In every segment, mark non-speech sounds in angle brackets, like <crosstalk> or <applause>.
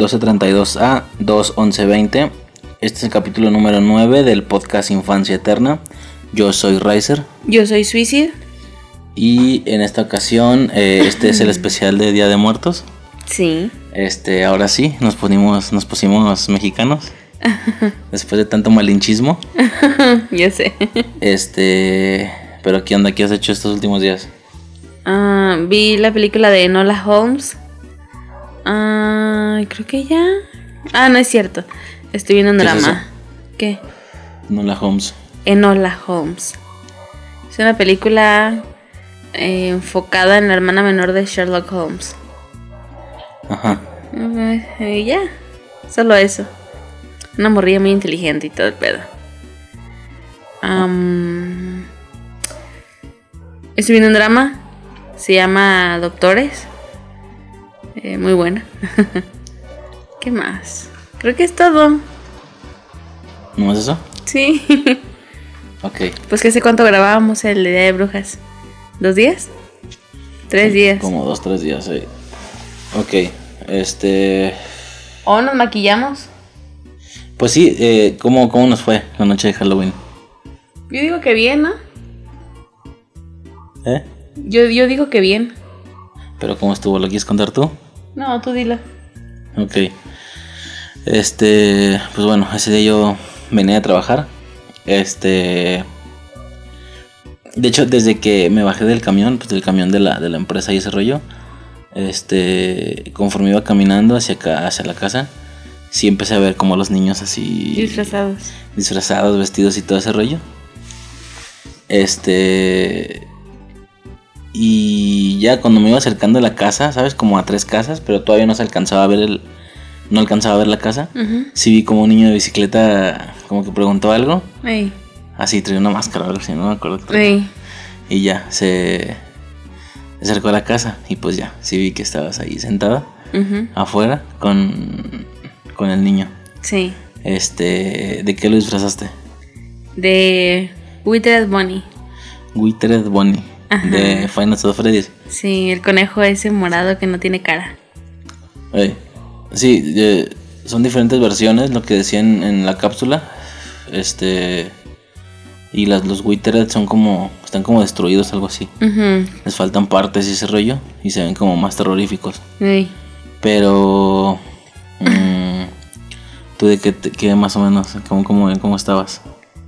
1232A 21120. Este es el capítulo número 9 del podcast Infancia Eterna. Yo soy Riser. Yo soy Suicide. Y en esta ocasión, eh, este es el <laughs> especial de Día de Muertos. Sí. Este, ahora sí, nos pusimos, nos pusimos mexicanos. <laughs> después de tanto malinchismo. <laughs> ya sé. Este, pero ¿qué onda? ¿Qué has hecho estos últimos días? Ah, vi la película de Enola Holmes. Ah, creo que ya. Ah, no es cierto. Estoy viendo un ¿Qué es drama. eso? ¿Qué? Enola Holmes. Enola Holmes. Es una película eh, enfocada en la hermana menor de Sherlock Holmes. Ajá. Y ya. Solo eso. Una morrilla muy inteligente y todo el pedo. Am, estoy viendo un drama. Se llama Doctores. Eh, muy buena. <laughs> ¿Qué más? Creo que es todo. ¿No es eso? Sí. <laughs> Ok. pues que sé cuánto grabábamos el Día de Brujas. ¿Dos días? Tres días. Como dos, tres días, sí. Ok. Este. ¿O nos maquillamos? Pues sí, eh, ¿cómo, ¿cómo nos fue la noche de Halloween? Yo digo que bien, ¿no? ¿Eh? Yo, yo digo que bien. ¿Pero cómo estuvo? ¿Lo quieres contar tú? No, tú dila. Ok. Este, pues bueno, ese día yo venía a trabajar. Este. De hecho, desde que me bajé del camión, pues del camión de la, de la empresa y ese rollo, este, conforme iba caminando hacia acá, hacia la casa, sí empecé a ver como los niños así. Disfrazados. disfrazados, vestidos y todo ese rollo. Este. Y ya cuando me iba acercando a la casa, ¿sabes? Como a tres casas, pero todavía no se alcanzaba a ver el. No alcanzaba a ver la casa. Ujú. Sí vi como un niño de bicicleta como que preguntó algo. Ey, Así, traía una máscara o algo así, no me acuerdo. ey. Y ya, se. Acercó a la casa y pues ya, sí vi que estabas ahí sentada afuera con. con el niño. Sí. Este. ¿De qué lo disfrazaste? De Withered Bunny. Withered Bunny Ajá. de Final Fantasy Freddy's. Sí, el conejo ese morado que no tiene cara. Sí, eh, son diferentes versiones, lo que decían en la cápsula. Este. Y las, los Withered son como. Están como destruidos, algo así. Les faltan partes y ese rollo. Y se ven como más terroríficos. Ey. Pero. mm, ¿Tú de qué, más o menos? ¿Cómo, cómo, cómo estabas?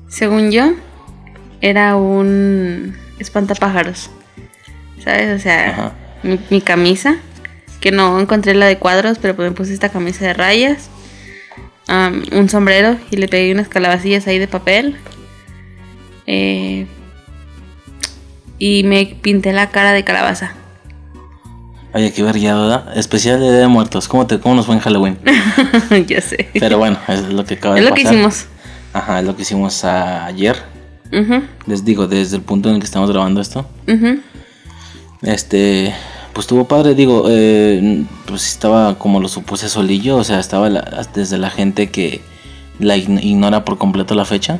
Según yo, era un espantapájaros. ¿Sabes? O sea, mi, mi camisa, que no encontré la de cuadros, pero pues me puse esta camisa de rayas, am, un sombrero y le pegué unas calabacillas ahí de papel. eh, y me pinté la cara de calabaza. Oye, qué vergueado, ¿verdad? Especial de Día de Muertos. ¿Cómo, te, ¿Cómo nos fue en Halloween? <laughs> ya sé. Pero bueno, es lo que acaba es de lo que pasar. hicimos. Ajá, es lo que hicimos a- Les digo, desde el punto en el que estamos grabando esto. Este, pues estuvo padre, digo, eh, pues estaba como lo supuse solillo, o sea, estaba la- desde la gente que la ign- ignora por completo la fecha.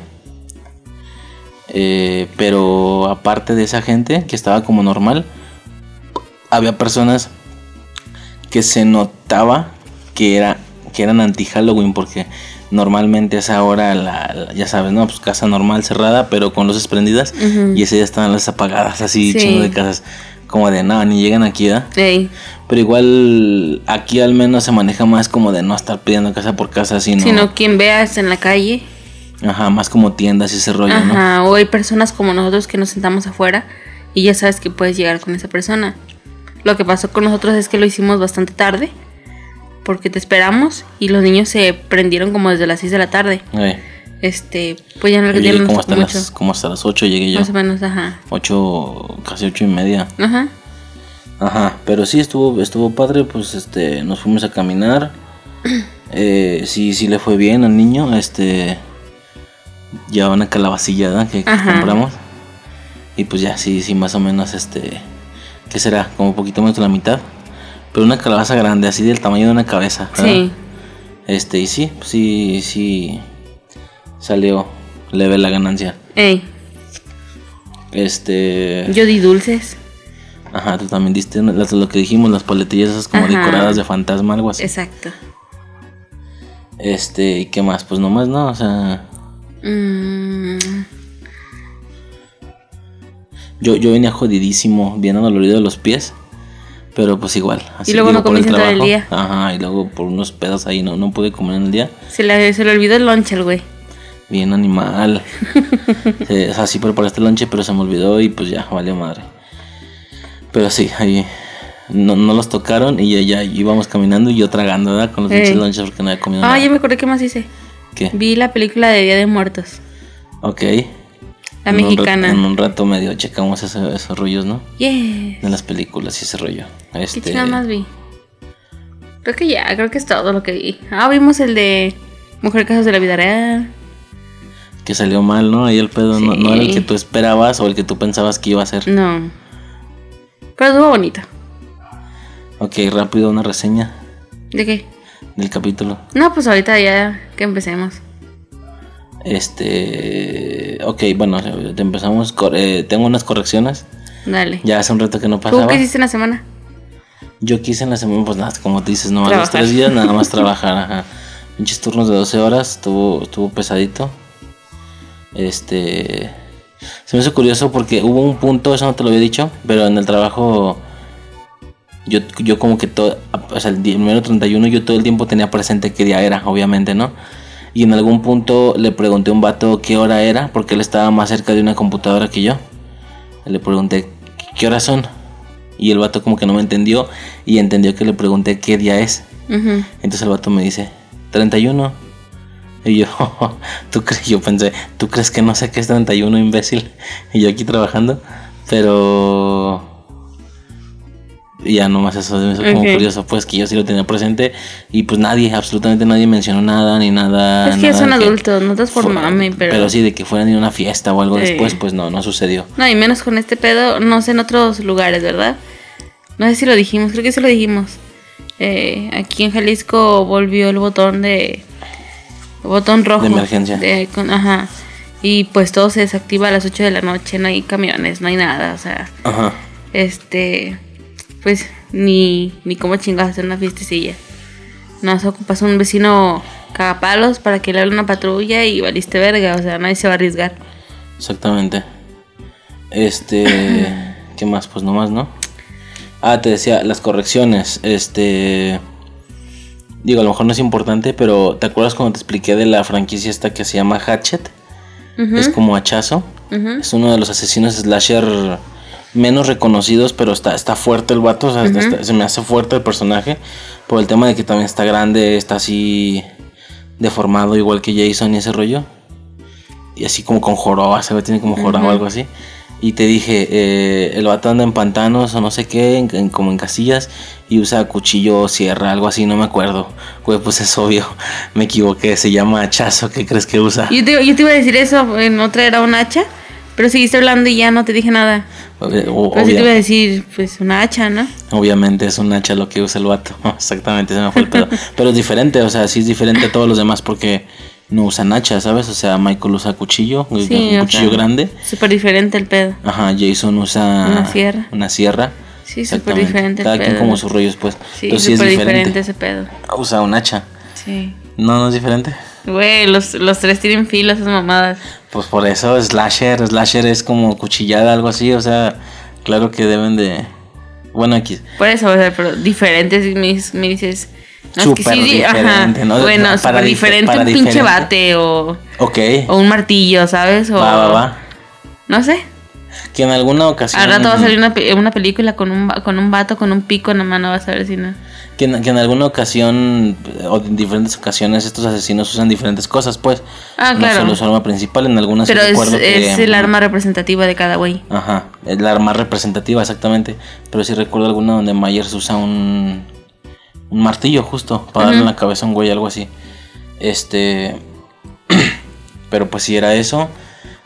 Eh, pero aparte de esa gente que estaba como normal, había personas que se notaba que era que eran anti Halloween porque normalmente a esa hora la, la- ya sabes, no, pues casa normal cerrada, pero con luces prendidas Ujú. y ese día estaban las apagadas así Sí. chingo de casas como de nada, ni llegan aquí, ¿da? Ey, Pero igual aquí al menos se maneja más como de no estar pidiendo casa por casa, sino, Sino quien veas en la calle. ajá, más como tiendas y ese rollo, ¿no? Ajá, o hay personas como nosotros que nos sentamos afuera y ya sabes que puedes llegar con esa persona. Lo que pasó con nosotros es que lo hicimos bastante tarde porque te esperamos y los niños se prendieron como desde las 6 de la tarde. Eh, Este, pues ya no llegué no como hasta, mucho. las, como hasta las 8 llegué yo. Más o menos, ajá. 8, casi ocho y media. Ajá. Ajá, pero sí estuvo, estuvo padre, pues este, nos fuimos a caminar. <clears throat> Eh, sí, sí le fue bien al niño, este, ya una calabacillada que, que compramos. Y pues ya, sí, sí, más o menos, este, ¿qué será? Como un poquito menos de la mitad. Pero una calabaza grande, así del tamaño de una cabeza. ¿verdad? Sí. Este, y sí, sí, sí, salió leve la ganancia. Ey, Este, yo di dulces. ajá, tú también diste las- lo que dijimos, las paletillas esas como Ajá. decoradas de fantasma, algo así. Exacto. Este, ¿y qué más? Pues nomás no, o sea. Mm, Yo, yo venía jodidísimo, bien dolorido de los pies. Pero pues igual. Y luego no por el comiste en todo el día. Ajá, y luego por unos pedos ahí no, no pude comer en el día. se, le, se le olvidó el lunch al güey. Bien animal. Sí, <laughs> o sea, sí preparaste el lonche, pero se me olvidó y pues ya, valió madre. Pero sí, ahí no, no los tocaron y ya, ya íbamos caminando y yo tragando, ¿verdad? Con los Ey. pinches lonches porque no había comido Ah, nada. ya me acordé qué más hice. ¿Qué? Vi la película de Día de Muertos. Ok. La En un mexicana. rato- en un rato medio checamos ese- esos rollos, ¿no? Yeah. De las películas y ese rollo. ¿Qué Este, chingados más vi? Creo que ya, creo que es todo lo que vi. Ah, vimos el de Mujer Casos de la Vida Real. que salió mal, ¿no? Ahí el pedo no, no era el que tú esperabas o el que tú pensabas que iba a ser. No. Pero estuvo bonito. Ok, rápido una reseña ¿De qué? del capítulo. No, pues ahorita ya que empecemos. Este. Ok, bueno, empezamos. eh, tengo unas correcciones. Dale. Ya hace un rato que no ¿Tú pasaba. qué hiciste en la semana? Yo quise en la semana, pues nada, como te dices, nomás los tres días, nada más <laughs> trabajar. Ajá. Pinches turnos de 12 horas, estuvo, estuvo pesadito. Este. Se me hizo curioso porque hubo un punto, eso no te lo había dicho, pero en el trabajo. Yo, yo como que todo, o sea, el número 31 yo todo el tiempo tenía presente qué día era, obviamente, ¿no? Y en algún punto le pregunté a un vato qué hora era, porque él estaba más cerca de una computadora que yo. Le pregunté, ¿qué horas son? Y el vato como que no me entendió y entendió que le pregunté qué día es. Entonces el vato me dice, 31. Y yo, <laughs> ¿tú crees? Yo pensé, ¿tú crees que no sé qué es 31, imbécil? Y yo aquí trabajando. Pero... y Ya nomás eso me hizo como curioso, pues que yo sí lo tenía presente y pues nadie, absolutamente nadie mencionó nada ni nada. Es que nada son adultos, no te pero... Pero sí, de que fueran a una fiesta o algo Sí. después, pues no, no sucedió. No, y menos con este pedo, no sé en otros lugares, ¿verdad? No sé si lo dijimos, creo que sí lo dijimos. Eh, aquí en Jalisco volvió el botón de... el botón rojo. De emergencia. de- con- ajá. Y pues todo se desactiva a las 8 de la noche, no hay camiones, no hay nada, o sea... Ajá. Este... Pues ni, ni cómo chingas hacer una fiestecilla. No, se ocupas un vecino cagapalos para que le hable una patrulla y valiste verga, o sea, nadie se va a arriesgar. Exactamente. Este, <clears throat> ¿qué más? Pues nomás, ¿no? Ah, te decía, las correcciones. Este, digo, a lo mejor no es importante, pero ¿te acuerdas cuando te expliqué de la franquicia esta que se llama Hatchet? Es como hachazo. Es uno de los asesinos slasher menos reconocidos, pero está, está fuerte el vato. o sea, está- está- se me hace fuerte el personaje. Por el tema de que también está grande, está así deformado, igual que Jason y ese rollo. Y así como con joroba, se ve, tiene como joroba o algo así. Y te dije, eh, el vato anda en pantanos o no sé qué, en- en- como en casillas, y usa cuchillo o sierra, algo así, no me acuerdo. Güey, pues es obvio, me equivoqué, se llama hachazo, ¿qué crees que usa? Yo te, yo te iba a decir eso, en otra era un hacha, pero seguiste hablando y ya no te dije nada. O- Pero sí te iba a decir, pues una hacha, ¿no? Obviamente es un hacha lo que usa el vato. <laughs> Exactamente, se me fue el pedo. <laughs> Pero es diferente, o sea, sí es diferente a todos los demás porque no usan hacha, ¿sabes? O sea, Michael usa cuchillo, un Sí, cuchillo sea, grande. Súper diferente el pedo. Ajá, Jason usa Una sierra. Una sierra. Sí, súper diferente el Cada quien pedo. como sus rollos, pues. Sí, Entonces sí es diferente. diferente ese pedo. Usa un hacha. Sí. No, no es diferente. Güey, los, los tres tienen filos, esas mamadas. Pues por eso, slasher, slasher es como cuchillada, algo así, o sea, claro que deben de... Bueno, aquí... Por eso, o sea, pero diferentes, me, me dices... No, es que sí, ajá. diferente, ¿no? Bueno, Para diferente para un pinche bate o, Ok, o un martillo, ¿sabes? O, va, va, va. No sé. Que en alguna ocasión... Al rato va a salir una, una película con un, con un vato con un pico en la mano, vas a ver si no. Que en, que en alguna ocasión o en diferentes ocasiones estos asesinos usan diferentes cosas, pues. Ah, claro. No solo su arma principal, en algunas sí Pero es, que- es el arma representativa de cada güey. Ajá, es la arma representativa, exactamente. Pero sí recuerdo alguna donde Myers usa un, un martillo justo para darle en la cabeza a un güey, algo así. Este. <clears throat> Pero pues si era eso,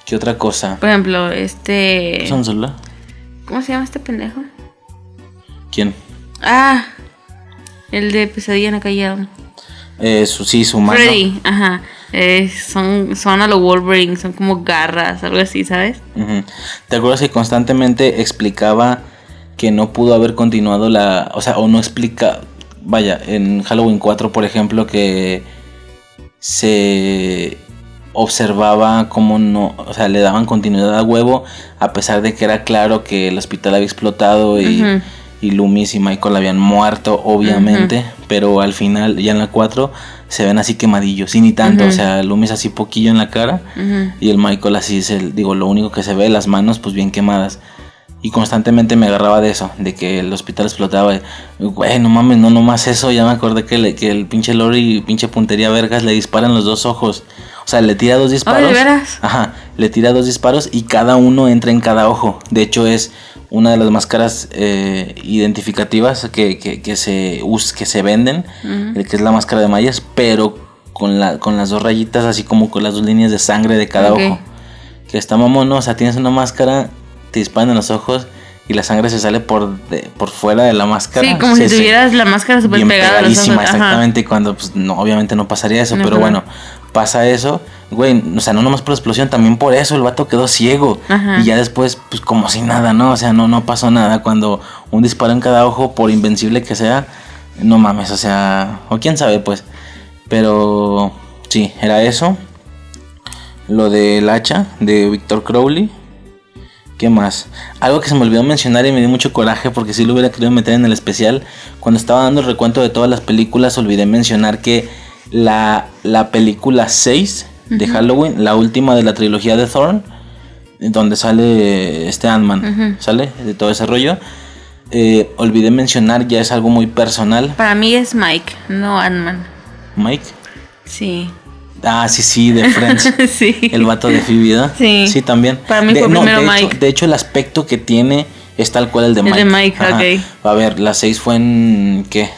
¿qué otra cosa? Por ejemplo, este... ¿Son celular? ¿Cómo se llama este pendejo? ¿Quién? Ah, el de Pesadilla en la calle Elm. Eh, su, sí, su mano. Freddy, ajá. Eh, son, son a lo Wolverine, son como garras, algo así, ¿sabes? ¿Te acuerdas que constantemente explicaba que no pudo haber continuado la... O sea, o no explica... Vaya, en Halloween 4, por ejemplo, que se observaba cómo no, o sea, le daban continuidad a huevo, a pesar de que era claro que el hospital había explotado y, y Loomis y Michael habían muerto, obviamente, pero al final, ya en la 4, se ven así quemadillos, y ni tanto, o sea, Loomis así poquillo en la cara, y el Michael así es el, digo, lo único que se ve, las manos pues bien quemadas. Y constantemente me agarraba de eso, de que el hospital explotaba. y, Güey, no mames, no nomás eso. Ya me acordé que, le- que el pinche Lori, pinche puntería vergas, le disparan los dos ojos. O sea, le tira dos disparos. ¿de veras? Ajá, le tira dos disparos y cada uno entra en cada ojo. De hecho, es una de las máscaras eh, identificativas que, que, que se, us- que se venden, que es la máscara de mallas, pero con, la, con las dos rayitas, así como con las dos líneas de sangre de cada ojo. Que está mamón, ¿no? O sea, tienes una máscara, te disparan en los ojos y la sangre se sale por, de- por fuera de la máscara. Sí, como si tuvieras la máscara súper pegada a los ojos. pegadísima, exactamente. Cuando, pues, no, obviamente no pasaría eso, No, pero bueno, pasa eso. Güey, o sea, no nomás por la explosión, también por eso el vato quedó ciego. Ajá. Y ya después, pues, como si nada, ¿no? O sea, no, no pasó nada. Cuando un disparo en cada ojo, por invencible que sea, no mames, o sea, o quién sabe, pues. Pero, sí, era eso. Lo del hacha de Victor Crowley. ¿Qué más? Algo que se me olvidó mencionar y me dio mucho coraje porque si lo hubiera querido meter en el especial. Cuando estaba dando el recuento de todas las películas, olvidé mencionar que la, la película 6 de Halloween, la última de la trilogía de Thorn, donde sale este Ant-Man. ¿sale? De todo ese rollo. eh, olvidé mencionar, ya es algo muy personal. Para mí es Mike, no Ant-Man. Mike. Sí. Ah, sí, sí, de Friends. <laughs> sí. El vato de Phoebe. Sí. Sí, también. Para mí De- fue primero de Hecho, Mike. de hecho, el aspecto que tiene es tal cual el de El Mike. de Mike, ok. A ver, la 6 fue en. ¿Qué?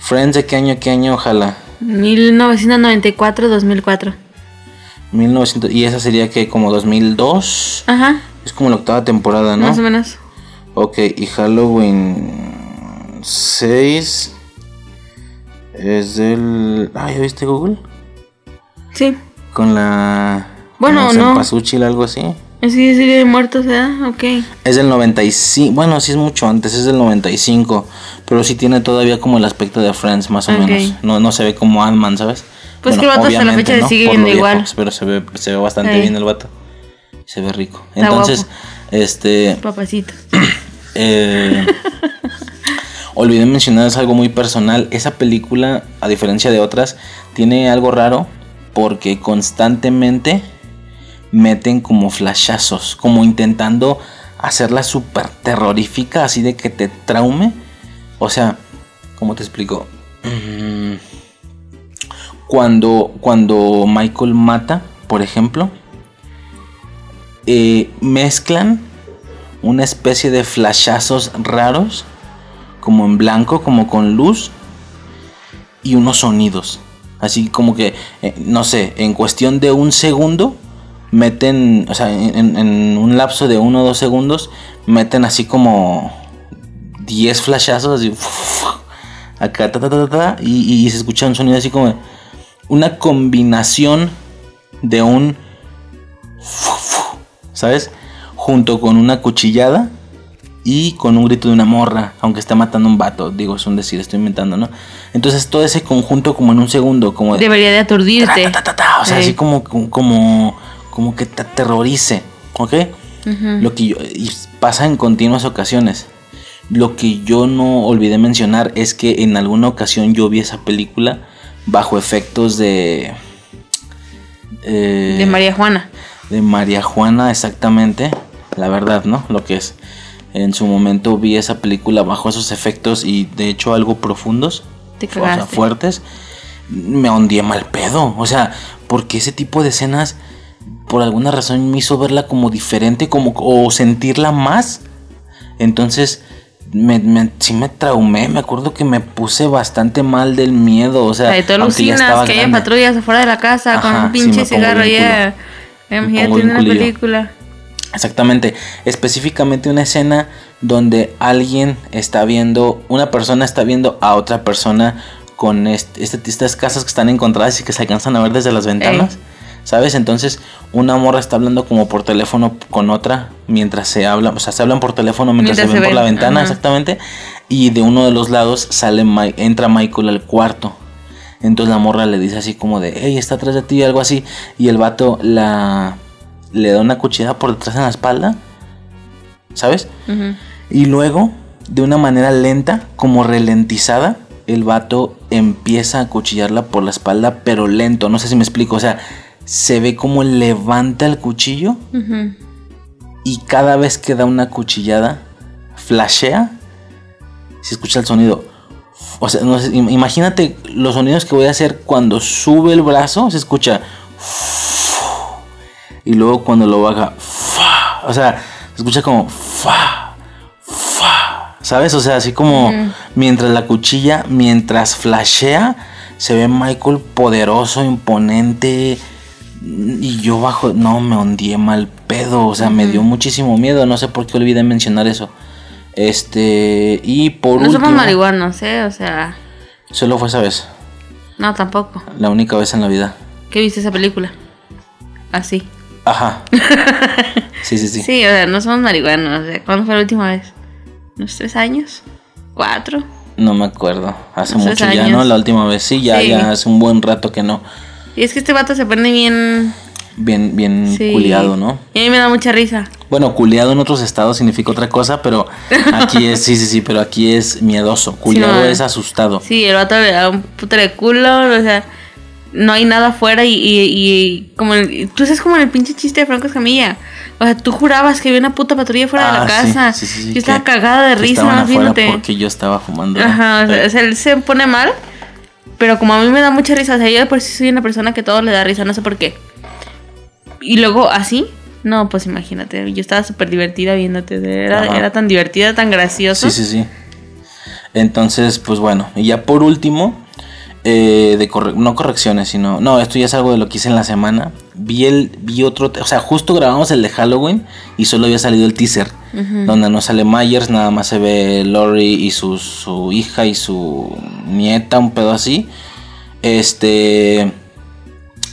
Friends, ¿de qué año? ¿Qué año? Ojalá. 1994-2004. 1900. Y esa sería que como 2002. Ajá, Es como la octava temporada, ¿no? más o menos. Ok, y Halloween 6 es del. ¿ya viste Google? Sí. Con la. Bueno, con no. Cempasúchil, algo así. Es que serie de muertos, ¿verdad? Ok. Es del 95. Bueno, sí es mucho antes, es del 95. Pero sí tiene todavía como el aspecto de Friends, más o menos. No, no se ve como Ant-Man, ¿sabes? Pues que el vato hasta la fecha le sigue viendo igual. Pero se ve, se ve bastante Sí. bien el vato. Se ve rico. Está Entonces, guapo. este. Papacito. <coughs> Eh, olvidé mencionar es algo muy personal. Esa película, a diferencia de otras, tiene algo raro porque constantemente meten como flashazos, como intentando hacerla súper terrorífica, así de que te traume. O sea, ¿cómo te explico? Mm, Cuando, cuando Michael mata, por ejemplo, eh, mezclan una especie de flashazos raros, como en blanco, como con luz, y unos sonidos. Así como que, eh, no sé, en cuestión de un segundo, meten, o sea, en, un lapso de uno o dos segundos, meten así como 10 flashazos, así, acá, ta, ta, ta, ta, y se escucha un sonido así como una combinación de un, ¿sabes? Junto con una cuchillada y con un grito de una morra, aunque está matando un vato, digo, es un decir, estoy inventando, ¿no? Entonces todo ese conjunto como en un segundo, como de... Debería de aturdirte. ta, ta, ta, o sea, Sí. así como, como, como que te aterrorice, ¿ok? Lo que yo, y pasa en continuas ocasiones. Lo que yo no olvidé mencionar es que en alguna ocasión yo vi esa película bajo efectos de... eh, De María Juana. de María Juana, exactamente. La verdad, ¿no? Lo que es. En su momento vi esa película bajo esos efectos y de hecho algo profundos. Te o sea, fuertes. Me hundí mal pedo. O sea, porque ese tipo de escenas, por alguna razón, me hizo verla como diferente, como o sentirla más. Entonces, me, me- sí me traumé. Me acuerdo que me puse bastante mal del miedo. O sea, Ay, tú aunque ya alucinas que haya patrullas afuera de la casa con Ajá, un sí, pinche me pongo cigarro ya. Imagínate una película. Exactamente, específicamente una escena donde alguien está viendo, una persona está viendo a otra persona con este, este- estas casas que están encontradas y que se alcanzan a ver desde las ventanas, ¿sabes? Entonces una morra está hablando como por teléfono con otra mientras se hablan, o sea, se hablan por teléfono mientras, Mientras se ven se por la ven, ventana, exactamente, y de uno de los lados sale entra Michael al cuarto. Entonces la morra le dice así como de, hey, está atrás de ti, algo así. Y el vato la le da una cuchillada por detrás en la espalda. ¿Sabes? Y luego, de una manera lenta, como ralentizada, el vato empieza a cuchillarla por la espalda, pero lento. No sé si me explico. O sea, se ve como levanta el cuchillo y cada vez que da una cuchillada, flashea. Se escucha el sonido. O sea, no sé, im- imagínate los sonidos que voy a hacer cuando sube el brazo, se escucha. Y luego cuando lo baja, fa. o sea, se escucha como fa, fa, ¿sabes? O sea, así como mientras la cuchilla, mientras flashea, se ve Michael poderoso, imponente. Y yo bajo, no, me hundí mal pedo, o sea, me dio muchísimo miedo, no sé por qué olvidé mencionar eso. Este, y por No último, somos marihuanos, ¿eh? O sea, solo fue esa vez, no, tampoco. la única vez en la vida. ¿Qué viste esa película? Así. Ajá. <laughs> Sí, sí, sí. Sí, o sea, no somos marihuanos. O sea, ¿Cuándo fue la última vez? ¿Unos tres años? ¿Cuatro? No me acuerdo. Hace Hace mucho ya. ¿no? La última vez. Sí, ya, Sí. ya hace un buen rato que no. Y es que este vato se pone bien. Bien, bien Sí. culiado, ¿no? Y a mí me da mucha risa. Bueno, culiado en otros estados significa otra cosa, pero aquí es, sí, sí, sí, pero aquí es miedoso. Culiado no, es asustado. Sí, el vato le da un puto de culo. O sea, no hay nada afuera. Y, y, y como el, tú es como en el pinche chiste de Franco Escamilla. O sea, tú jurabas que había una puta patrulla fuera de la Ah, casa. sí, sí, sí, yo estaba cagada de risa, más viéndote. porque yo estaba fumando. Ajá, o sea, Eh, o sea, él se pone mal, pero como a mí me da mucha risa, o sea, yo de por sí soy una persona que todo le da risa, no sé por qué. Y luego así, no, pues imagínate, yo estaba súper divertida viéndote, era, Ajá. era tan divertida, tan gracioso. Sí, sí, sí. Entonces, pues bueno, y ya por último, eh, de corre- no correcciones, sino, no, esto ya es algo de lo que hice en la semana. Vi el, vi otro, o sea, justo grabamos el de Halloween y solo había salido el teaser, donde no sale Myers, nada más se ve Lori y su, su hija y su nieta, un pedo así. Este,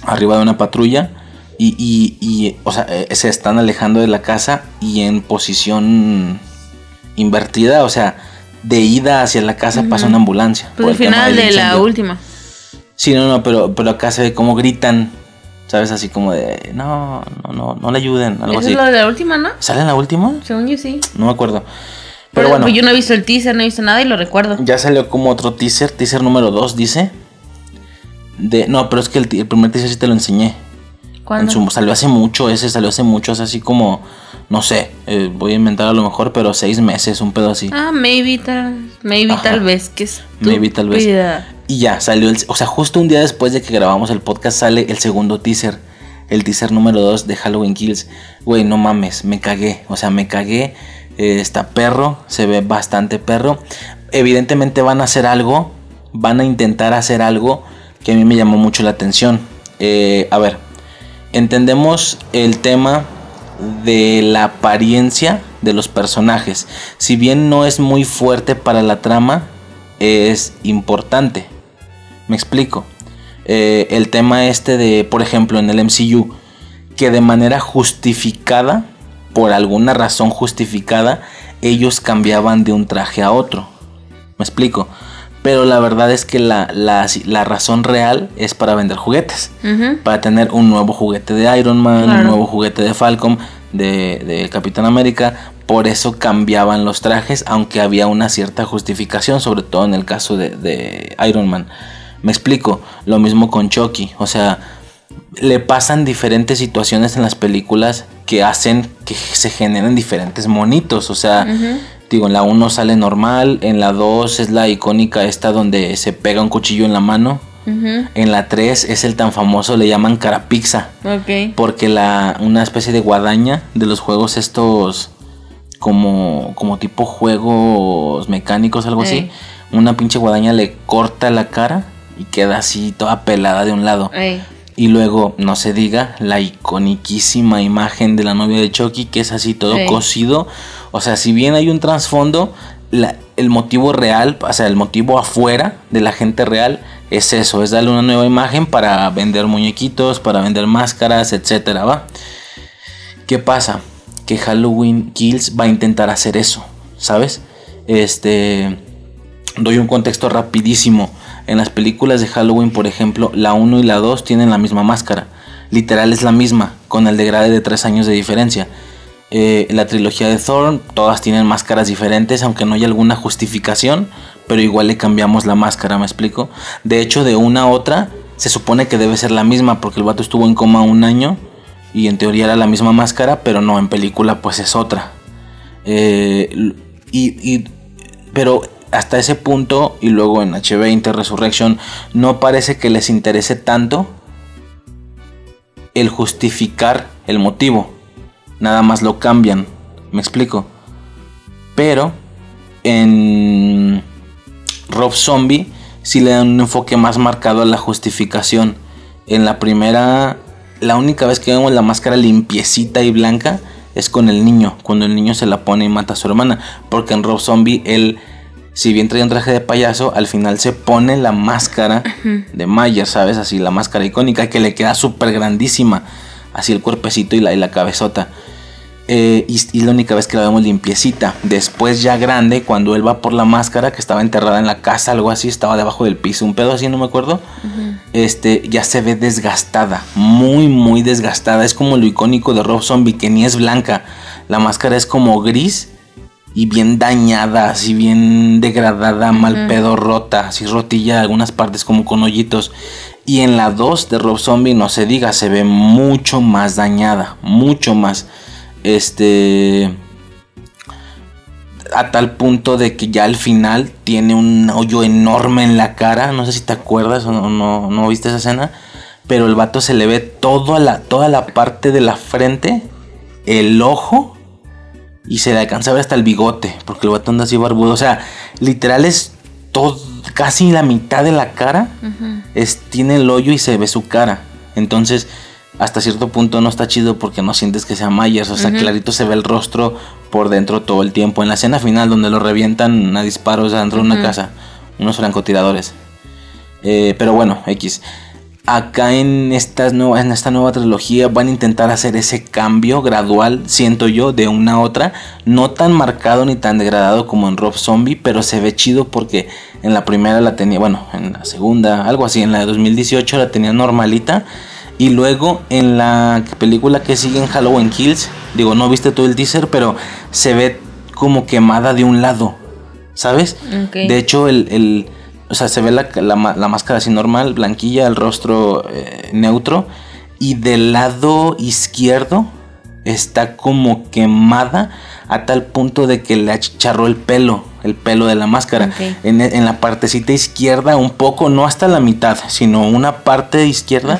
arriba de una patrulla. Y, y, y, o sea, eh, se están alejando de la casa y en posición invertida, o sea, de ida hacia la casa pasa una ambulancia. Pues por al final de la última. Sí, no, no, pero, pero acá se ve como gritan, ¿sabes? Así como de, no, no, no, no le ayuden, algo Eso así. es lo de la última, ¿no? ¿Sale en la última? Según yo sí. No me acuerdo. Pero Pero bueno, yo no he visto el teaser, no he visto nada y lo recuerdo. ya salió como otro teaser, teaser número 2, dice. De, no, pero es que el primer teaser sí te lo enseñé. ¿Cuándo? En su- salió hace mucho, ese salió hace mucho, es así como, no sé, eh, voy a inventar a lo mejor, pero seis meses, un pedo así. Ah, maybe tal, maybe Ajá. tal vez, que es Maybe tal vez. Y ya, salió el, o sea, justo un día después de que grabamos el podcast sale el segundo teaser, el teaser número 2 de Halloween Kills. Güey, no mames, me cagué, o sea, me cagué. eh, está perro, se ve bastante perro. Evidentemente van a hacer algo, van a intentar hacer algo que a mí me llamó mucho la atención. Eh, a ver, entendemos el tema de la apariencia de los personajes. Si bien no es muy fuerte para la trama, es importante. Me explico. Eh, el tema este de, por ejemplo, en el MCU, que de manera justificada, por alguna razón justificada, ellos cambiaban de un traje a otro. Me explico. Pero la verdad es que la, la- la razón real es para vender juguetes para tener un nuevo juguete de Iron Man, Claro. un nuevo juguete de Falcon, de, de Capitán América. Por eso cambiaban los trajes, aunque había una cierta justificación, sobre todo en el caso de, de Iron Man. Me explico, lo mismo con Chucky, o sea, le pasan diferentes situaciones en las películas que hacen que se generen diferentes monitos, o sea, digo, en la 1 sale normal, en la 2 es la icónica esta donde se pega un cuchillo en la mano, en la 3 es el tan famoso, le llaman carapizza. Ok. Porque la, una especie de guadaña de los juegos estos como, como tipo juegos mecánicos, algo así. Una pinche guadaña le corta la cara y queda así toda pelada de un lado. Ey. Y luego, no se diga, la iconiquísima imagen de la novia de Chucky, que es así todo Sí. cosido. O sea, si bien hay un trasfondo, la- el motivo real, o sea, el motivo afuera de la gente real es eso, es darle una nueva imagen para vender muñequitos, para vender máscaras, etcétera, ¿va? ¿Qué pasa? Que Halloween Kills va a intentar hacer eso, ¿sabes? Este doy un contexto rapidísimo. En las películas de Halloween, por ejemplo, la 1 y la 2 tienen la misma máscara. Literal es la misma, con el degrade de 3 años de diferencia. Eh, la trilogía de Thorn, todas tienen máscaras diferentes, aunque no hay alguna justificación, pero igual le cambiamos la máscara, ¿me explico? De hecho, de una a otra, se supone que debe ser la misma, porque el vato estuvo en coma un año y en teoría era la misma máscara, pero no, en película pues es otra. Eh, y, pero hasta ese punto y luego en H20 Resurrection no parece que les interese tanto el justificar el motivo. Nada más lo cambian. ¿Me explico? Pero en Rob Zombie sí le dan un enfoque más marcado a la justificación. En la primera, la única vez que vemos la máscara limpiecita y blanca es con el niño, cuando el niño se la pone y mata a su hermana. Porque en Rob Zombie él si bien trae un traje de payaso, al final se pone la máscara de Maya, ¿sabes? Así la máscara icónica que le queda súper grandísima. Así el cuerpecito y la, y la cabezota. Eh, y, la única vez que la vemos limpiecita. Después ya grande, cuando él va por la máscara que estaba enterrada en la casa, algo así, estaba debajo del piso, un pedo así, no me acuerdo. Este, ya se ve desgastada, muy, muy desgastada. Es como lo icónico de Rob Zombie, que ni es blanca. La máscara es como gris y bien dañada, así bien degradada, mal pedo, rota, así rotilla, algunas partes como con hoyitos. Y en la 2 de Rob Zombie, no se diga, se ve mucho más dañada, mucho más. Este. A tal punto de que ya al final tiene un hoyo enorme en la cara. No sé si te acuerdas o no, no, viste esa escena. Pero el vato se le ve toda la, toda la parte de la frente, el ojo y se le alcanza a ver hasta el bigote, porque el vato anda así barbudo. O sea, literal es todo, casi la mitad de la cara, es, tiene el hoyo y se ve su cara. Entonces, hasta cierto punto no está chido porque no sientes que sea Myers. O sea, clarito se ve el rostro por dentro todo el tiempo. En la escena final, donde lo revientan a disparos dentro de una casa, unos francotiradores. Eh, pero bueno, X acá en, estas en esta nueva trilogía van a intentar hacer ese cambio gradual, siento yo, de una a otra. No tan marcado ni tan degradado como en Rob Zombie, pero se ve chido porque en la primera la tenía, bueno, en la segunda, algo así, en la de 2018 la tenía normalita. Y luego en la película que sigue en Halloween Kills, digo, no viste todo el teaser, pero se ve como quemada de un lado, ¿sabes? De hecho, el o sea, se ve la, máscara así normal, blanquilla, el rostro eh, neutro. Y del lado izquierdo está como quemada a tal punto de que le achicharró el pelo, el pelo de la máscara. En, la partecita izquierda, un poco, no hasta la mitad, sino una parte izquierda,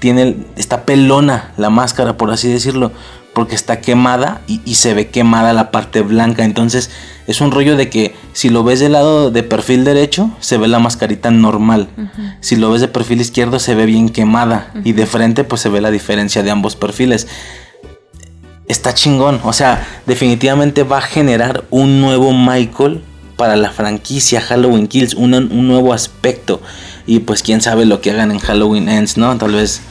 tiene, está pelona la máscara, por así decirlo porque está quemada y, se ve quemada la parte blanca. Entonces es un rollo de que si lo ves del lado de perfil derecho, se ve la mascarita normal. Si lo ves de perfil izquierdo, se ve bien quemada. Y de frente, pues se ve la diferencia de ambos perfiles. Está chingón. O sea, definitivamente va a generar un nuevo Michael para la franquicia Halloween Kills. Un, un nuevo aspecto. Y pues quién sabe lo que hagan en Halloween Ends, ¿no? Tal vez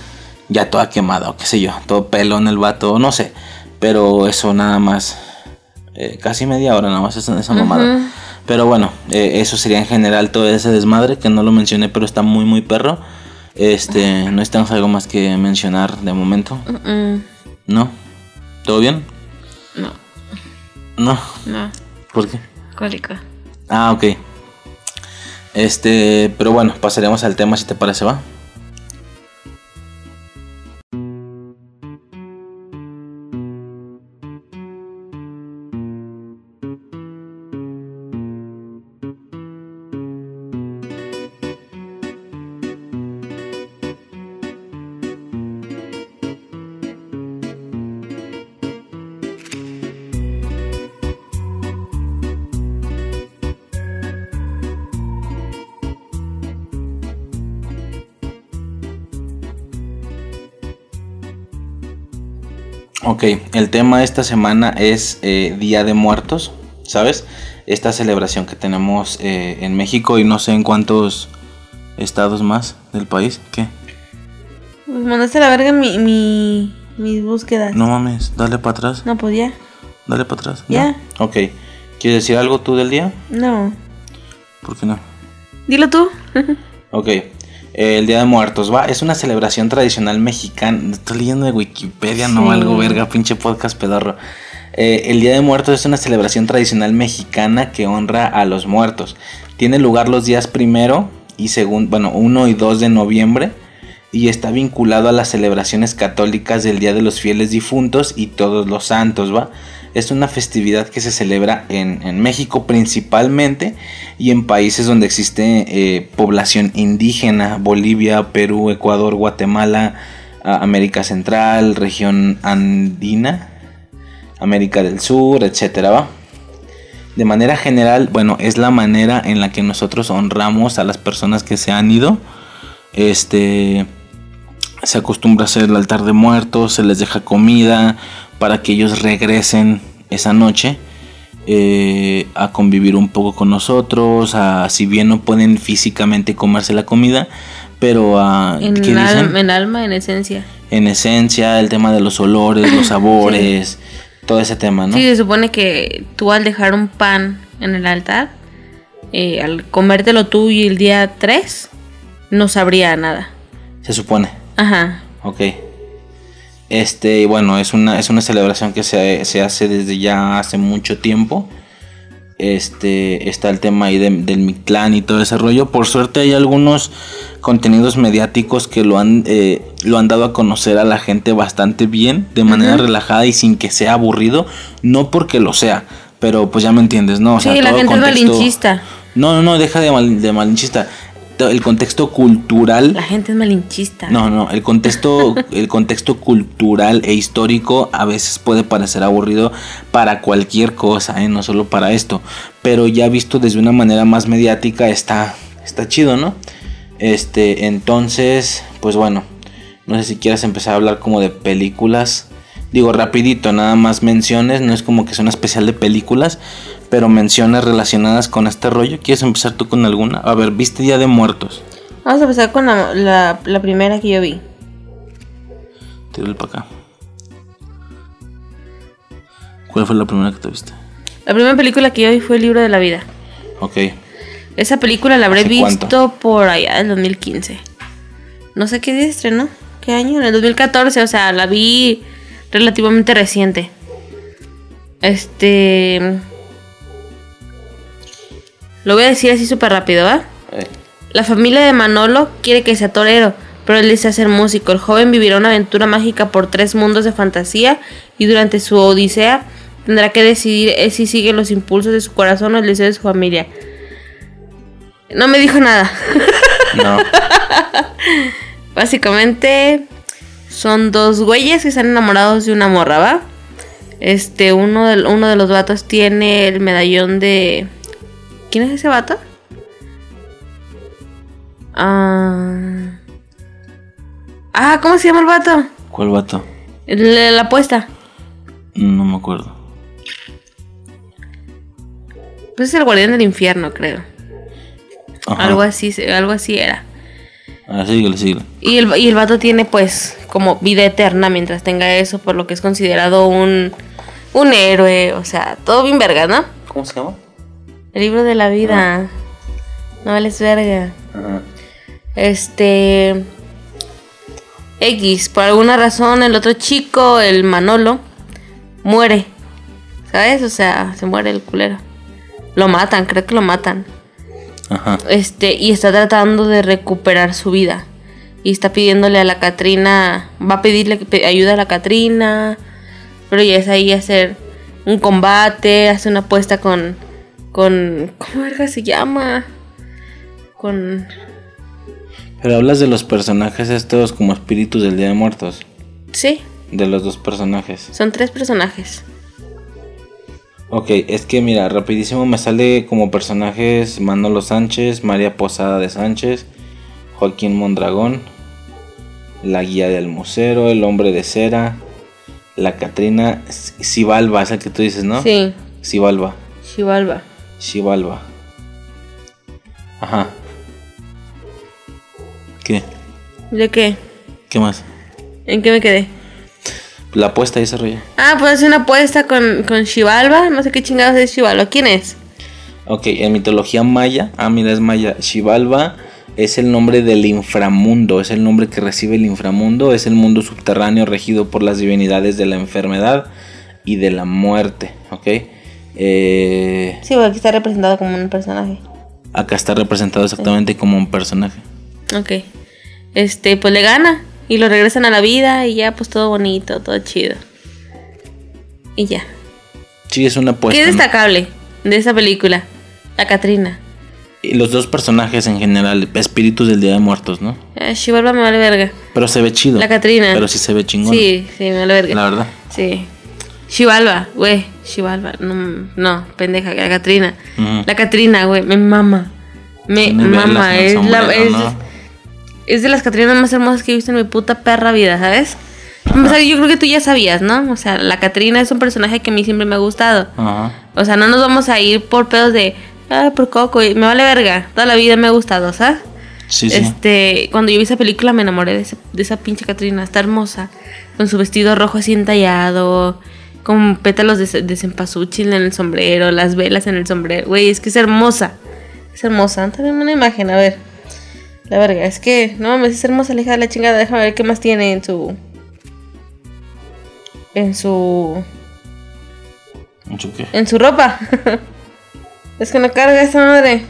ya toda quemada o qué sé yo, todo pelo en el vato, no sé. Pero eso nada más, eh, casi media hora nada más esa, esa mamada. Pero bueno, eh, eso sería en general todo ese desmadre que no lo mencioné, pero está muy, muy perro. Este, no estamos algo más que mencionar de momento. ¿No? ¿Todo bien? No. ¿No? No. ¿Por qué? Cólico. Ah, ok. Este, pero bueno, pasaremos al tema si te parece, ¿va? Ok, el tema de esta semana es eh, Día de Muertos, ¿sabes? Esta celebración que tenemos eh, en México y no sé en cuántos estados más del país. ¿Qué? Pues mandaste a la verga mi, mi, mis búsquedas. No mames, dale para atrás. No podía. Dale para atrás. Ya. Ok. ¿Quieres decir algo tú del día? No. ¿Por qué no? Dilo tú. Ok. El Día de Muertos, va, es una celebración tradicional mexicana. Estoy leyendo de Wikipedia, no Sí. algo verga, pinche podcast pedorro. Eh, el Día de Muertos es una celebración tradicional mexicana que honra a los muertos. Tiene lugar los días primero y segundo, bueno, 1 y 2 de noviembre y está vinculado a las celebraciones católicas del Día de los Fieles Difuntos y Todos los Santos, ¿va? Es una festividad que se celebra en, México principalmente y en países donde existe eh, población indígena, Bolivia, Perú, Ecuador, Guatemala, América Central, región andina, América del Sur, etcétera, ¿va? De manera general, bueno, es la manera en la que nosotros honramos a las personas que se han ido. Este se acostumbra a hacer el altar de muertos, se les deja comida para que ellos regresen esa noche eh, a convivir un poco con nosotros, a, si bien no pueden físicamente comerse la comida, pero a, En, ¿qué al- dicen? en alma, en esencia. en esencia, el tema de los olores, los <laughs> sabores, todo ese tema, ¿no? Sí, se supone que tú al dejar un pan en el altar, eh, al comértelo tú y el día 3, no sabría nada. Se supone. Ajá. Ok. Este, y bueno, es una, es una celebración que se, se hace desde ya hace mucho tiempo. Este, está el tema ahí de- del Mictlán y todo ese rollo. Por suerte hay algunos contenidos mediáticos que lo han, eh, lo han dado a conocer a la gente bastante bien, de manera relajada y sin que sea aburrido. No porque lo sea, pero pues ya me entiendes, ¿no? O sí, sea, la todo gente contexto- es malinchista. No, no, no, deja de, mal- de malinchista. El contexto cultural La gente es malinchista. no, no, el contexto, <laughs> el contexto cultural e histórico a veces puede parecer aburrido para cualquier cosa, ¿eh? no solo para esto, pero ya visto desde una manera más mediática está, está chido, ¿no? Este, entonces, pues bueno, no sé si quieras empezar a hablar como de películas. Digo, rapidito, nada más menciones, no es como que sea una especial de películas, pero menciones relacionadas con este rollo. ¿Quieres empezar tú con alguna? A ver, ¿viste Día de Muertos? Vamos a empezar con la, la- la primera que yo vi. Tírale para acá. ¿Cuál fue la primera que te viste? La primera película que yo vi fue El libro de la vida. Ok. Esa película la habré ¿Hace visto cuánto? por allá del 2015. No sé qué día estrenó. ¿Qué año? En el 2014, o sea, la vi relativamente reciente. Este. Lo voy a decir así súper rápido, ¿va? Eh, La familia de Manolo quiere que sea torero, pero él desea ser músico. El joven vivirá una aventura mágica por tres mundos de fantasía y durante su odisea tendrá que decidir si sigue los impulsos de su corazón o el deseo de su familia. No me dijo nada. No. <laughs> Básicamente son dos güeyes que están enamorados de una morra, ¿va? Este, uno de, uno de los vatos tiene el medallón de... ¿Quién es ese vato? Ah... Ah, ¿cómo se llama el vato? ¿Cuál vato? El de la apuesta. No me acuerdo. Pues es el guardián del infierno, creo. Ajá. Algo así, algo así era. Ah, síguele, síguele. Y el, y el vato tiene pues como vida eterna mientras tenga eso, por lo que es considerado un, un héroe, o sea, todo bien verga, ¿no? ¿Cómo se llama? El libro de la vida. No vales verga. Este... X, por alguna razón el otro chico, el Manolo, muere. ¿Sabes? O sea, se muere el culero. Lo matan, creo que lo matan. Ajá. Este, y está tratando de recuperar su vida. Y está pidiéndole a la Catrina, va a pedirle ayuda a la Catrina, pero ya es ahí hacer un combate, hace una apuesta con, con, ¿cómo verga se llama? Con, Pero hablas de los personajes estos como espíritus del Día de Muertos. sí, De los dos personajes. son tres personajes. Ok, es que mira, rapidísimo me sale como personajes Manolo Sánchez, María Posada de Sánchez, Joaquín Mondragón, la guía del musero, el hombre de cera, la Catrina, Sibalba, es el que tú dices, ¿no? Sí, Sibalba, Xibalba. Xibalba. Ajá. ¿Qué? ¿De qué? ¿Qué más? ¿En qué me quedé? La apuesta y ese rollo. Ah, pues hace una apuesta con, con Xibalba, no sé qué chingados es Xibalba, ¿quién es? Ok, en mitología maya, ah, mira, es maya, Xibalba es el nombre del inframundo, es el nombre que recibe el inframundo, es el mundo subterráneo regido por las divinidades de la enfermedad y de la muerte, ¿ok? Eh, Sí, porque aquí está representado como un personaje. acá está representado exactamente como un personaje. Ok. Este, pues le gana. Y lo regresan a la vida y ya, pues todo bonito, todo chido. Y ya. Sí, es una apuesta. ¿Qué es ¿no? destacable de esa película? La Catrina. Y los dos personajes en general, espíritus del Día de Muertos, ¿no? Chivalba me vale verga. Pero se ve chido. La Catrina. Pero sí se ve chingón. Sí, sí, me vale verga. La verdad. Sí. Chivalba, güey. Chivalba. No, no, pendeja, la Catrina. La Catrina, güey, me mama. Me mama. Es, la, es, ¿no? es de las Catrinas más hermosas que he visto en mi puta perra vida, ¿sabes? O sea, yo creo que tú ya sabías, ¿no? O sea, la Catrina es un personaje que a mí siempre me ha gustado. Ajá. O sea, no nos vamos a ir por pedos de, ah, por Coco, y me vale verga. Toda la vida me ha gustado, ¿sabes? Sí, sí. Este, cuando yo vi esa película me enamoré de, ese- de esa pinche Catrina, está hermosa, con su vestido rojo así entallado, con pétalos de, de cempasúchil en el sombrero, las velas en el sombrero, güey, es que es hermosa, es hermosa, también una imagen, a ver, la verga, es que, no mames, es hermosa la hija de la chingada, déjame ver qué más tiene en su, en su, ¿Mucho qué? en su ropa, <laughs> es que no carga esa madre,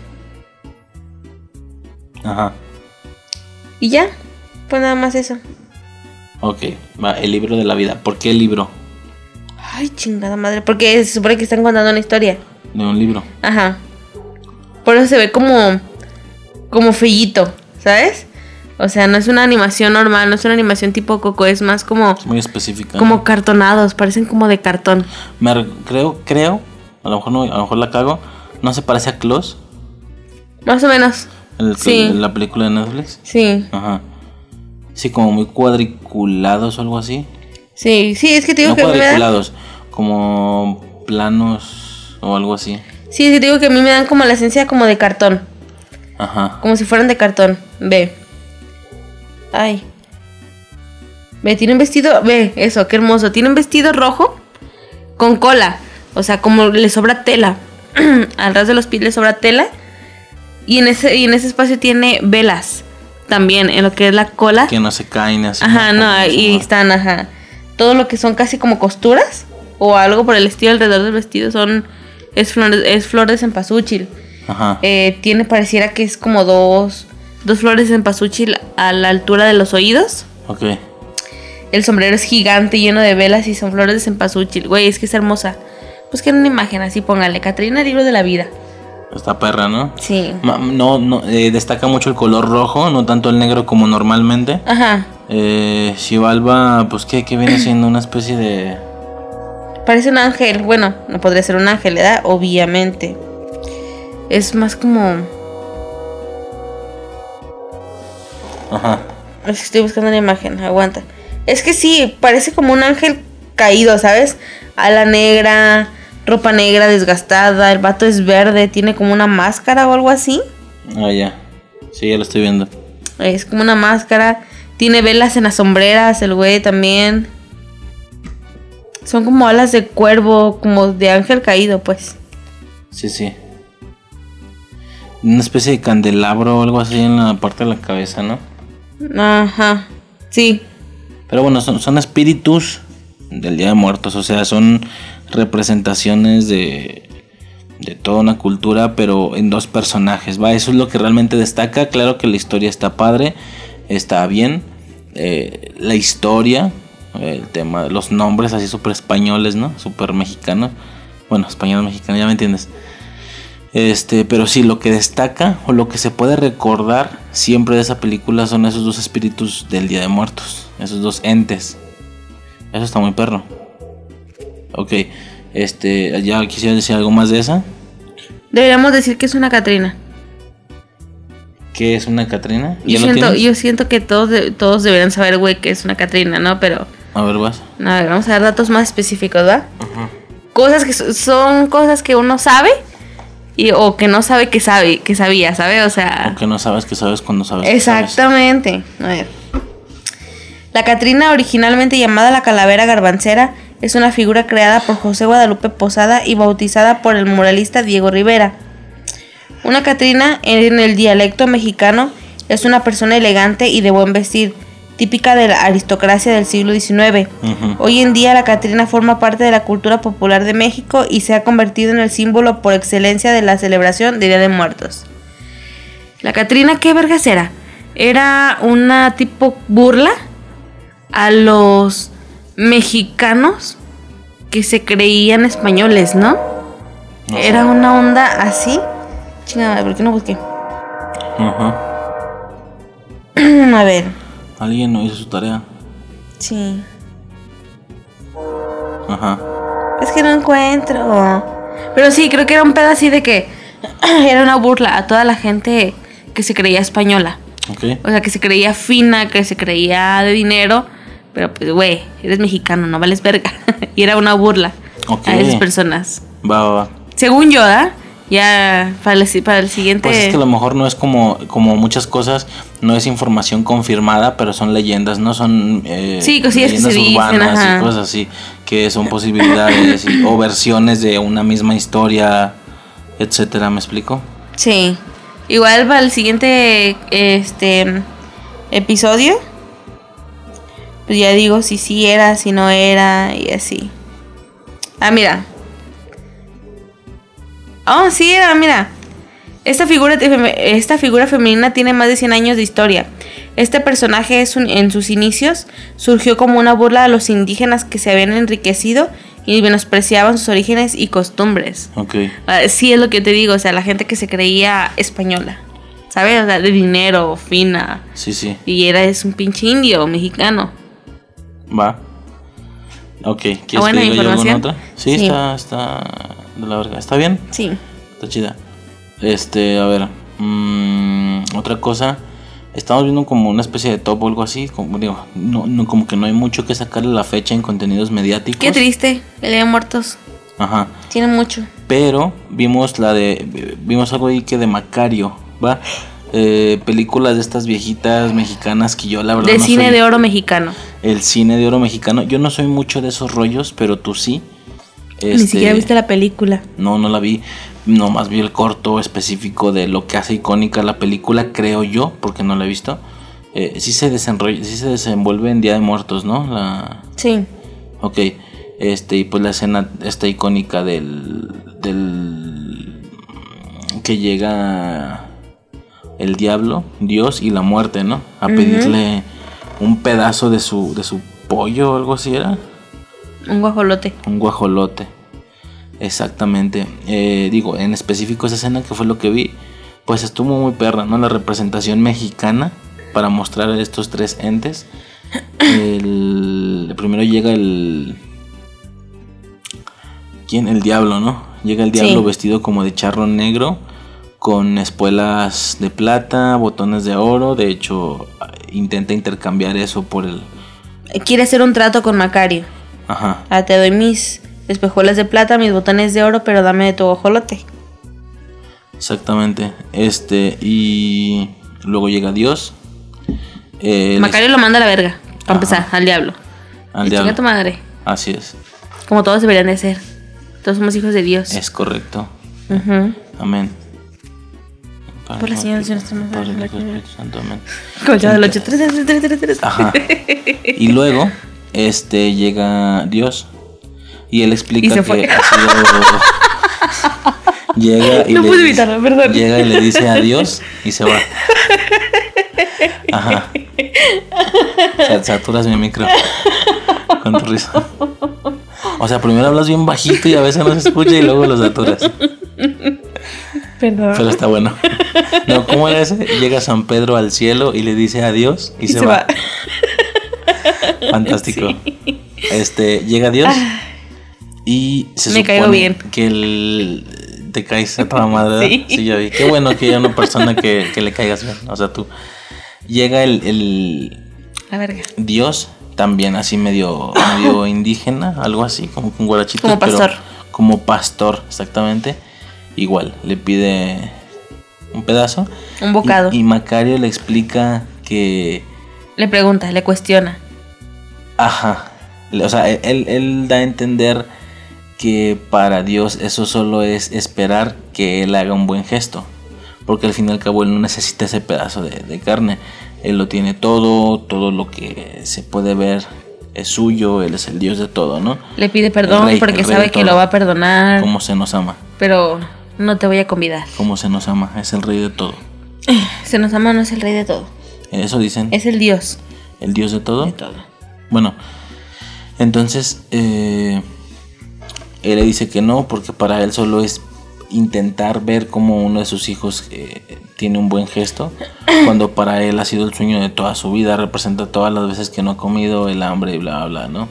Ajá. y ya, pues nada más eso. Ok. Va, el libro de la vida. ¿Por qué el libro? Ay, chingada madre. Porque se supone que están contando una historia. De un libro. Ajá. Por eso se ve como. como feíto, ¿sabes? O sea, no es una animación normal, no es una animación tipo Coco, es más como. Es muy específica. como ¿no? cartonados, parecen como de cartón. Me re- creo, creo. A lo mejor no, a lo mejor la cago. ¿No se parece a Klaus? Más o menos. El, Sí. La película de Netflix. Sí. Ajá. Sí, como muy cuadriculados o algo así. Sí, sí, es que te digo no que da. cuadriculados, como planos o algo así. Sí, es que te digo que a mí me dan como la esencia como de cartón. Ajá. Como si fueran de cartón. Ve. Ay. Ve, tiene un vestido. Ve, eso, qué hermoso. Tiene un vestido rojo con cola. O sea, como le sobra tela. <clears throat> Al ras de los pies le sobra tela. Y en ese, y en ese espacio tiene velas. También, en lo que es la cola. Que no se caen así. Ajá, no, y se- están, ajá. Todo lo que son casi como costuras. O algo por el estilo alrededor del vestido son. Es flores, es flor de cempasúchil. Ajá. Eh, tiene, pareciera que es como dos, dos flores en pasuchil a la altura de los oídos. Ok. El sombrero es gigante, lleno de velas y son flores de cempasúchil. Güey, es que es hermosa. Busquen una imagen así, póngale. Catrina, libro de la vida. Esta perra, ¿no? Sí. Ma- No, no, eh, destaca mucho el color rojo, no tanto el negro como normalmente. Ajá. Eh, Xibalba, pues que viene siendo una especie de... Parece un ángel. Bueno, no podría ser un ángel, ¿verdad? Obviamente. Es más como... Ajá. Es que estoy buscando una imagen, aguanta. Es que sí, parece como un ángel caído, ¿sabes? Ala negra, ropa negra desgastada, el vato es verde, tiene como una máscara o algo así. Ah, ya. Sí, ya lo estoy viendo. Es como una máscara, tiene velas en las sombreras, el güey también. Son como alas de cuervo, como de ángel caído, pues. Sí, sí. Una especie de candelabro o algo así en la parte de la cabeza, ¿no? Ajá, sí. Pero bueno, son, son espíritus del Día de Muertos, o sea, son representaciones de, de toda una cultura, pero en dos personajes, ¿va? Eso es lo que realmente destaca. Claro que la historia está padre, está bien. eh, la historia, el tema, los nombres así súper españoles, ¿no? Súper mexicanos. Bueno, español mexicano, ya me entiendes. Este, pero sí, lo que destaca o lo que se puede recordar siempre de esa película son esos dos espíritus del Día de Muertos, esos dos entes. Eso está muy perro. Ok, este, ya quisiera decir algo más de esa. Deberíamos decir que es una Catrina. ¿Qué es una Catrina? Yo ¿Ya lo siento, tienes? yo siento que todos, de- todos deberían saber, güey, que es una Catrina, ¿no? Pero, A ver, vas. a ver, vamos a dar datos más específicos, ¿va? Cosas que so- son cosas que uno sabe y, o que no sabe que sabe, que sabía, ¿sabe? O sea, Aunque no sabes que sabes cuando sabes. que sabes. exactamente. A ver. La Catrina, originalmente llamada la calavera garbancera, es una figura creada por José Guadalupe Posada y bautizada por el muralista Diego Rivera. Una Catrina en el dialecto mexicano Es una persona elegante y de buen vestir, típica de la aristocracia del siglo XIX. Hoy en día la Catrina forma parte de la cultura popular de México y se ha convertido en el símbolo por excelencia de la celebración de Día de Muertos. La Catrina, ¿qué vergas era? Era una tipo burla a los mexicanos que se creían españoles, ¿no? No sé. Era una onda así. Chingada, ¿por qué no busqué? Ajá. <clears throat> a ver, Alguien no hizo su tarea. sí. Ajá. Es que no encuentro. Pero sí, creo que era un pedo así de que <clears throat> era una burla a toda la gente que se creía española. Ok. O sea, que se creía fina, que se creía de dinero. Pero pues, güey, eres mexicano, no vales verga. <laughs> y era una burla Ok. a esas personas. Va, va, va. Según yo, ¿ah? Ya para el, para el siguiente. Pues es que a lo mejor no es como, como muchas cosas, no es información confirmada, pero son leyendas, no son eh, Sí, cosillas que leyendas se urbanas y cosas así, que son posibilidades y- o versiones de una misma historia, etcétera, ¿me explico? Sí. Igual para el siguiente este episodio. Pues ya digo si sí era, si no era y así. Ah, mira. Oh, sí era, mira. Esta figura, esta figura femenina tiene más de 100 años de historia. Este personaje es un- en sus inicios surgió como una burla a los indígenas que se habían enriquecido y menospreciaban sus orígenes y costumbres. Ok, Ah, sí, es lo que te digo, o sea, la gente que se creía española, ¿sabes? O sea, de dinero, fina. sí, sí, Y era es un pinche indio mexicano. va. Ok, ¿quieres Ah, buena que diga yo alguna otra? Sí, Sí. Está, está de la verga. ¿Está bien? Sí. Está chida. Este, a ver. mm, otra cosa. Estamos viendo como una especie de top o algo así. Como digo, no, no, como que no hay mucho que sacarle la fecha en contenidos mediáticos. Qué triste, el Día de Muertos. Ajá. Tiene mucho. Pero vimos la de. Vimos algo ahí que de Macario, ¿va? Eh, películas de estas viejitas mexicanas que yo la verdad De no cine soy- de oro mexicano. El cine de oro mexicano. Yo no soy mucho de esos rollos, pero tú sí. Ni Este, siquiera viste la película. No, no la vi. Nomás vi el corto específico de lo que hace icónica la película, creo yo, porque no la he visto. Eh, sí se desenrolla, sí se desenvuelve en Día de Muertos, ¿no? La, Sí. ok. Este, y pues la escena esta icónica del. del. que llega el diablo, Dios y la muerte, ¿no? A pedirle un pedazo de su. de su pollo o algo así era. Un guajolote. Un guajolote. Exactamente. Eh, digo, en específico esa escena que fue lo que vi, pues estuvo muy perra, ¿no? La representación mexicana para mostrar a estos tres entes. El, primero llega el... ¿Quién? El diablo, ¿no? Llega el diablo Sí. vestido como de charro negro, con espuelas de plata, botones de oro. De hecho, intenta intercambiar eso por el... Quiere hacer un trato con Macario. Ajá. Ah, te doy mis espejuelas de plata, mis botones de oro, pero dame de tu guajolote. Exactamente. Este, y luego llega Dios. Eh, Macario lo manda a la verga. Para Ajá. empezar, al diablo. al Y chinga diablo. tu madre. Así es. Como todos deberían de ser. Todos somos hijos de Dios. Es correcto. Ujú. Amén. Por la señal de nuestra Padre, Santo, amén. Como chavo del ocho. Tres, tres, tres, tres, tres. Ajá. Y luego, <laughs> este, llega Dios. Y él explica Y que ha sido. <laughs> llega y No le pude dice- evitarlo, perdón. Llega y le dice adiós y se va. <laughs> Ajá. Sa- Saturas mi micro. Con tu risa. O sea, primero hablas bien bajito y a veces no se escucha y luego lo saturas. Perdón. Pero está bueno. No, ¿cómo era ese? Llega San Pedro al cielo y le dice adiós y, Y se, se va. va. <laughs> Fantástico. Este, llega Dios y se Me supone caigo bien. que el te caes a toda madre. ¿verdad? Sí. ya vi. Qué bueno que haya una persona que, que le caigas bien. O sea, tú. Llega el, el La verga. Dios, también así medio, medio <laughs> indígena, algo así, como con guarachitos. Como pero pastor. como pastor, exactamente. Igual, le pide un pedazo. Un bocado. Y, y Macario le explica que. Le pregunta, le cuestiona. Ajá. O sea, él, él da a entender que para Dios eso solo es esperar que él haga un buen gesto. porque al fin y al cabo él no necesita ese pedazo de, de carne. Él lo tiene todo, todo lo que se puede ver es suyo, él es el Dios de todo, ¿no? Le pide perdón rey, porque sabe que lo va a perdonar, Cómo se nos ama, pero no te voy a convidar. cómo se nos ama, es el rey de todo. <sighs> Se nos ama, no es el rey de todo, Eso dicen, es el Dios el Dios de todo. de todo. Bueno, entonces eh, él le dice que no, porque para él solo es intentar ver cómo uno de sus hijos eh, tiene un buen gesto, <clears throat> cuando para él ha sido el sueño de toda su vida, representa todas las veces que no ha comido, el hambre y bla, bla, bla, ¿no?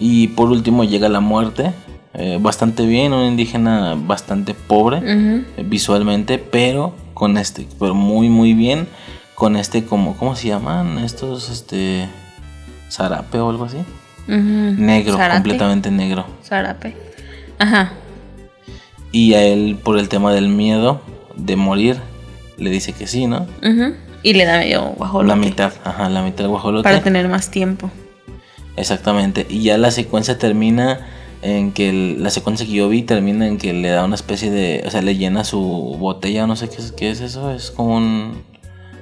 Y por último llega la muerte, eh, bastante bien, un indígena bastante pobre eh, visualmente, pero con este, pero muy, muy bien, con este como, ¿cómo se llaman? Estos, este, zarape o algo así. Negro, Zárate. completamente negro. Zarape. Ajá. Y a él, por el tema del miedo de morir, le dice que sí, ¿no? Ujú. Y le da medio guajolote La mitad, ajá, la mitad guajolote. para tener más tiempo. Exactamente. Y ya la secuencia termina en que el- la secuencia que yo vi termina en que le da una especie de, o sea, le llena su botella, no sé qué es, qué es eso, es como un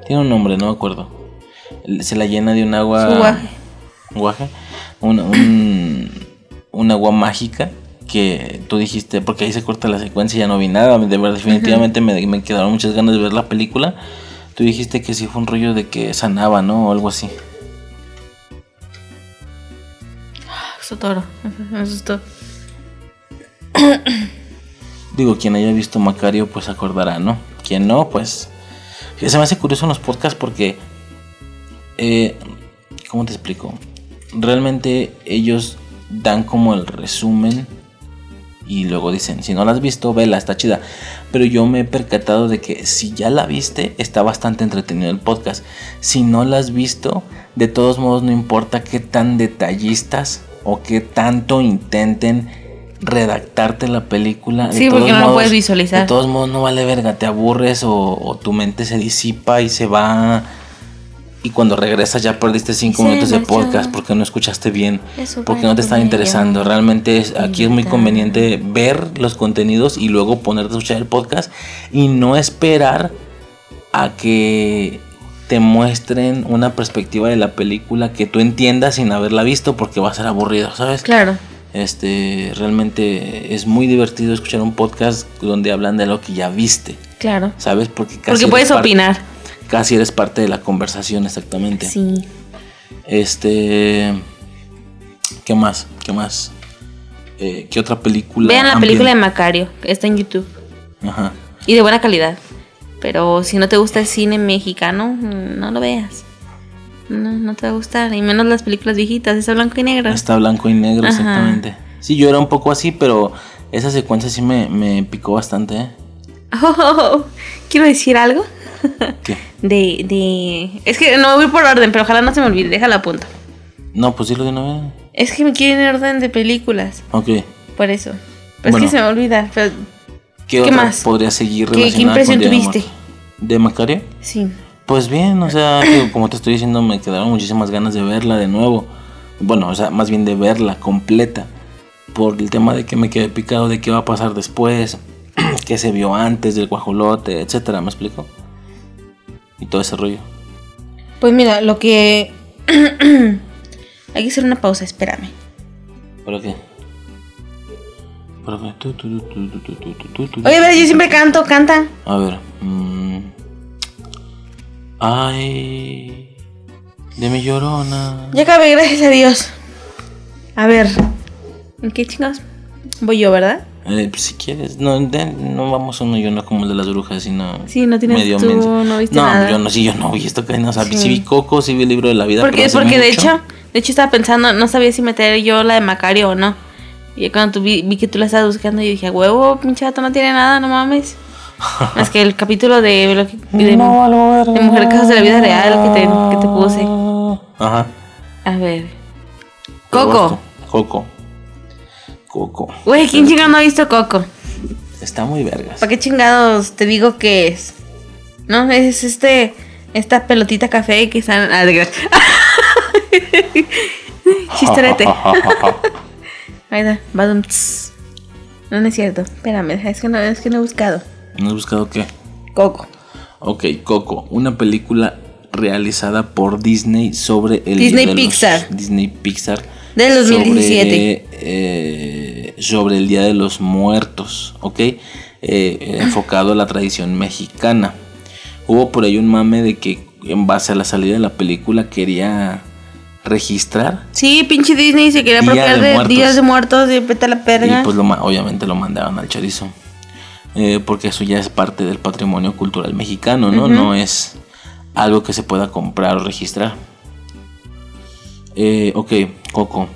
tiene un nombre, no me acuerdo. Se la llena de un agua Su guaje. un, un agua mágica que tú dijiste, porque ahí se corta la secuencia y ya no vi nada, de verdad definitivamente me, me quedaron muchas ganas de ver la película. Tú dijiste que sí fue un rollo de que sanaba, ¿no? O algo así. Sotoro. Me asustó. Digo, quien haya visto Macario, pues acordará, ¿no? Quien no, pues. Se me hace curioso en los podcasts porque. eh, ¿Cómo te explico? Realmente ellos dan como el resumen y luego dicen: si no la has visto, vela, está chida. Pero yo me he percatado de que si ya la viste, está bastante entretenido el podcast. Si no la has visto, de todos modos, no importa qué tan detallistas o qué tanto intenten redactarte la película. de Sí, porque todos no lo modos- puedes visualizar. De todos modos, no vale verga, te aburres o, o tu mente se disipa y se va. Y cuando regresas ya perdiste cinco minutos de podcast porque no escuchaste bien, Eso porque no te están interesando. Realmente es- aquí es muy conveniente ver los contenidos y luego ponerte a escuchar el podcast y no esperar a que te muestren una perspectiva de la película que tú entiendas sin haberla visto porque va a ser aburrido, ¿sabes? Claro. Este, realmente es muy divertido escuchar un podcast donde hablan de lo que ya viste, Claro. ¿sabes? Porque casi Porque puedes opinar. Casi eres parte de la conversación, exactamente. Sí. Este, ¿qué más? ¿Qué más? Eh, ¿Qué otra película? Vean la película de Macario. Está en YouTube. Ajá. Y de buena calidad. Pero si no te gusta el cine mexicano, no lo veas. No, no te va a gustar. Y menos las películas viejitas. Está blanco y negro. Está blanco y negro, Ajá. exactamente. Sí, yo era un poco así, pero esa secuencia sí me, me picó bastante, ¿eh? <laughs> Oh, quiero decir algo. ¿Qué? <laughs> De, de... Es que no voy por orden, pero ojalá no se me olvide. Déjala a punto. No, pues dilo de una vez. Es que me quieren en orden de películas. Ok. Por eso. Pero Bueno. es que se me olvida. Pero ¿Qué, ¿Qué más? podría seguir ¿Qué- qué impresión con tuviste? ¿De Macario? sí. Pues bien, o sea, <laughs> como te estoy diciendo, me quedaron muchísimas ganas de verla de nuevo. Bueno, o sea, más bien de verla completa. Por el tema de que me quedé picado de qué va a pasar después, <clears throat> qué se vio antes del guajolote, etcétera, ¿me explico? y todo ese rollo. Pues mira, lo que... <clears throat> Hay que hacer una pausa, espérame. ¿Para qué? Oye, a ver, yo siempre canto, canta. A ver. Mmm. Ay. De mi llorona. Ya acabé, gracias a Dios. A ver. ¿En qué chingados? Voy yo, ¿verdad? Eh, pues, si quieres, no, de- no vamos uno y uno como el de las brujas, sino. Sí, no tienes medio tú, no viste no, nada. yo no, sí, yo no vi esto que no, o sea, Sí. sí vi Coco, sí vi el libro de la vida. Porque, pero porque de hecho, de hecho estaba pensando, no sabía si meter yo la de Macario o no. Y cuando tú vi, vi que tú la estabas buscando, yo dije, huevo, pinche vato no tiene nada, no mames. <laughs> es que el capítulo de, lo que- de, No, verga. de Mujer Casos de la Vida Real que te, que te puse. Ajá. A ver. Coco. Coco. Coco. Güey, ¿quién chingado no ha visto Coco? Está muy vergas. ¿Para qué chingados te digo que es? No, es este. Esta pelotita café que están. Ah, de gra- <laughs> Chistorete. <laughs> Ahí badum. No, no es cierto. Espérame, es que no, es que no he buscado. ¿No has buscado qué? Coco. Ok, Coco, una película realizada por Disney sobre el Disney Pixar. Disney Pixar. Del 2017. Sobre, eh, sobre el Día de los Muertos, ¿ok? Eh, enfocado a la tradición mexicana. Hubo por ahí un mame de que en base a la salida de la película quería registrar Sí, pinche Disney se quería apropiar de de, días de muertos y peta la perga. y pues lo, obviamente lo mandaron al chorizo. Eh, porque eso ya es parte del patrimonio cultural mexicano, ¿no? No es algo que se pueda comprar o registrar. Eh, ok, Coco.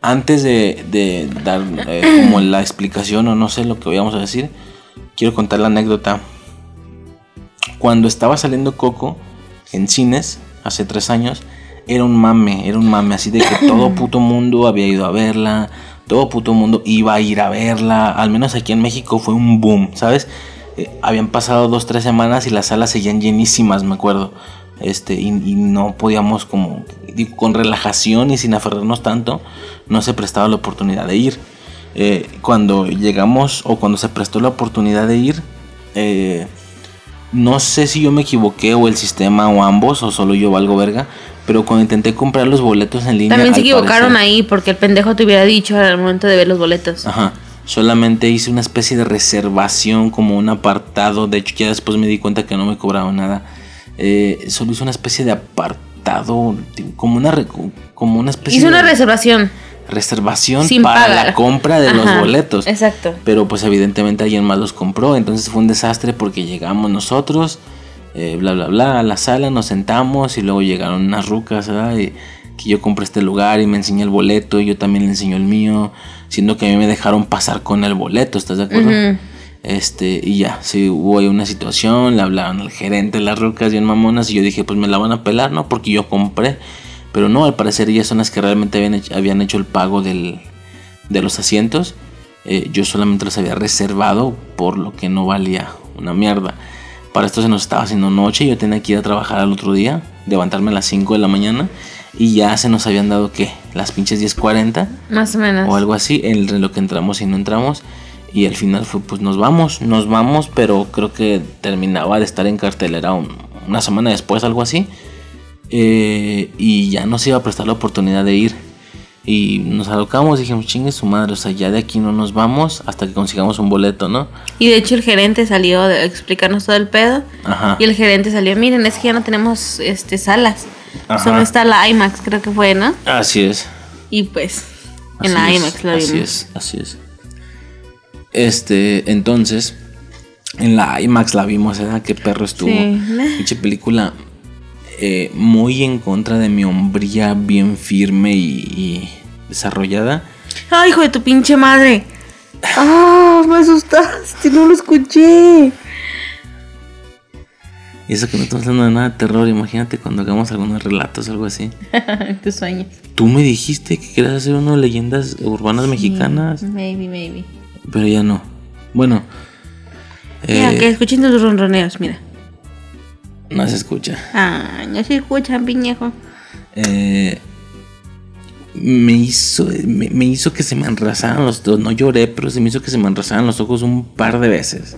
Antes de, de dar eh, como la explicación o no sé lo que vayamos a decir, quiero contar la anécdota. Cuando estaba saliendo Coco en cines, hace tres años, era un mame, era un mame así de que <coughs> todo puto mundo había ido a verla, todo puto mundo iba a ir a verla, al menos aquí en México fue un boom, ¿sabes? Eh, habían pasado dos, tres semanas y las salas seguían llenísimas, me acuerdo. Este, y, y no podíamos como, digo, con relajación y sin aferrarnos tanto, no se prestaba la oportunidad de ir. Eh, cuando llegamos o cuando se prestó la oportunidad de ir, eh, no sé si yo me equivoqué o el sistema o ambos o solo yo valgo verga, pero cuando intenté comprar los boletos en línea... También se equivocaron parecer- ahí porque el pendejo te hubiera dicho al momento de ver los boletos. Ajá. Solamente hice una especie de reservación, como un apartado. De hecho, ya después me di cuenta que no me cobraban nada. Eh, solo hice una especie de apartado, como una, como una especie Hice una de reservación. reservación sin para pagar. la compra de los boletos. Exacto. Pero pues evidentemente alguien más los compró. Entonces fue un desastre porque llegamos nosotros, eh, bla, bla, bla, a la sala, nos sentamos y luego llegaron unas rucas, ¿verdad? Y que yo compré este lugar y me enseñé el boleto y yo también le enseñó el mío, siendo que a mí me dejaron pasar con el boleto, ¿estás de acuerdo? Ujú. Este, y ya, sí, hubo ahí una situación, le hablaron al gerente, las rucas bien mamonas, y yo dije, pues me la van a pelar, ¿no? Porque yo compré. Pero no, al parecer ellas son las que realmente habían hecho, habían hecho el pago del, de los asientos. Eh, yo solamente los había reservado por lo que no valía una mierda. Para esto se nos estaba haciendo noche, yo tenía que ir a trabajar al otro día, levantarme a las 5 de la mañana, y ya se nos habían dado, ¿qué? Las pinches 10.40 Más o menos. o algo así, en lo que entramos y no entramos. Y al final fue, pues nos vamos, nos vamos, pero creo que terminaba de estar en cartelera un- una semana después, algo así. Eh, y ya nos iba a prestar la oportunidad de ir. Y nos alocamos, dijimos, chingue su madre, o sea, ya de aquí no nos vamos hasta que consigamos un boleto, ¿no? Y de hecho el gerente salió a explicarnos todo el pedo. Ajá. Y el gerente salió, miren, es que ya no tenemos este salas. Ajá. Solo está la IMAX, creo que fue, ¿no? Así es. Y pues, en Así la es, IMAX lo vimos. Así es, así es. Este, entonces, en la IMAX la vimos, ¿verdad? Qué perro estuvo. Sí. <laughs> Pinche película eh, muy en contra de mi hombría, bien firme y, y desarrollada. Ay, hijo de tu pinche madre. <laughs> Ah, me asustaste, no lo escuché. Y eso que no estamos hablando de nada de terror, imagínate cuando hagamos algunos relatos o algo así. <laughs> Tus sueños. Tú me dijiste que querías hacer uno de leyendas urbanas mexicanas, Maybe, maybe. Pero ya no. Bueno, Mira, eh, que escuchen tus ronroneos, mira. no se escucha. Ah, no se escuchan, piñejo. Eh, me hizo me, me hizo que se me enrasaran los ojos. No lloré, pero se me hizo que se me enrasaran los ojos un par de veces.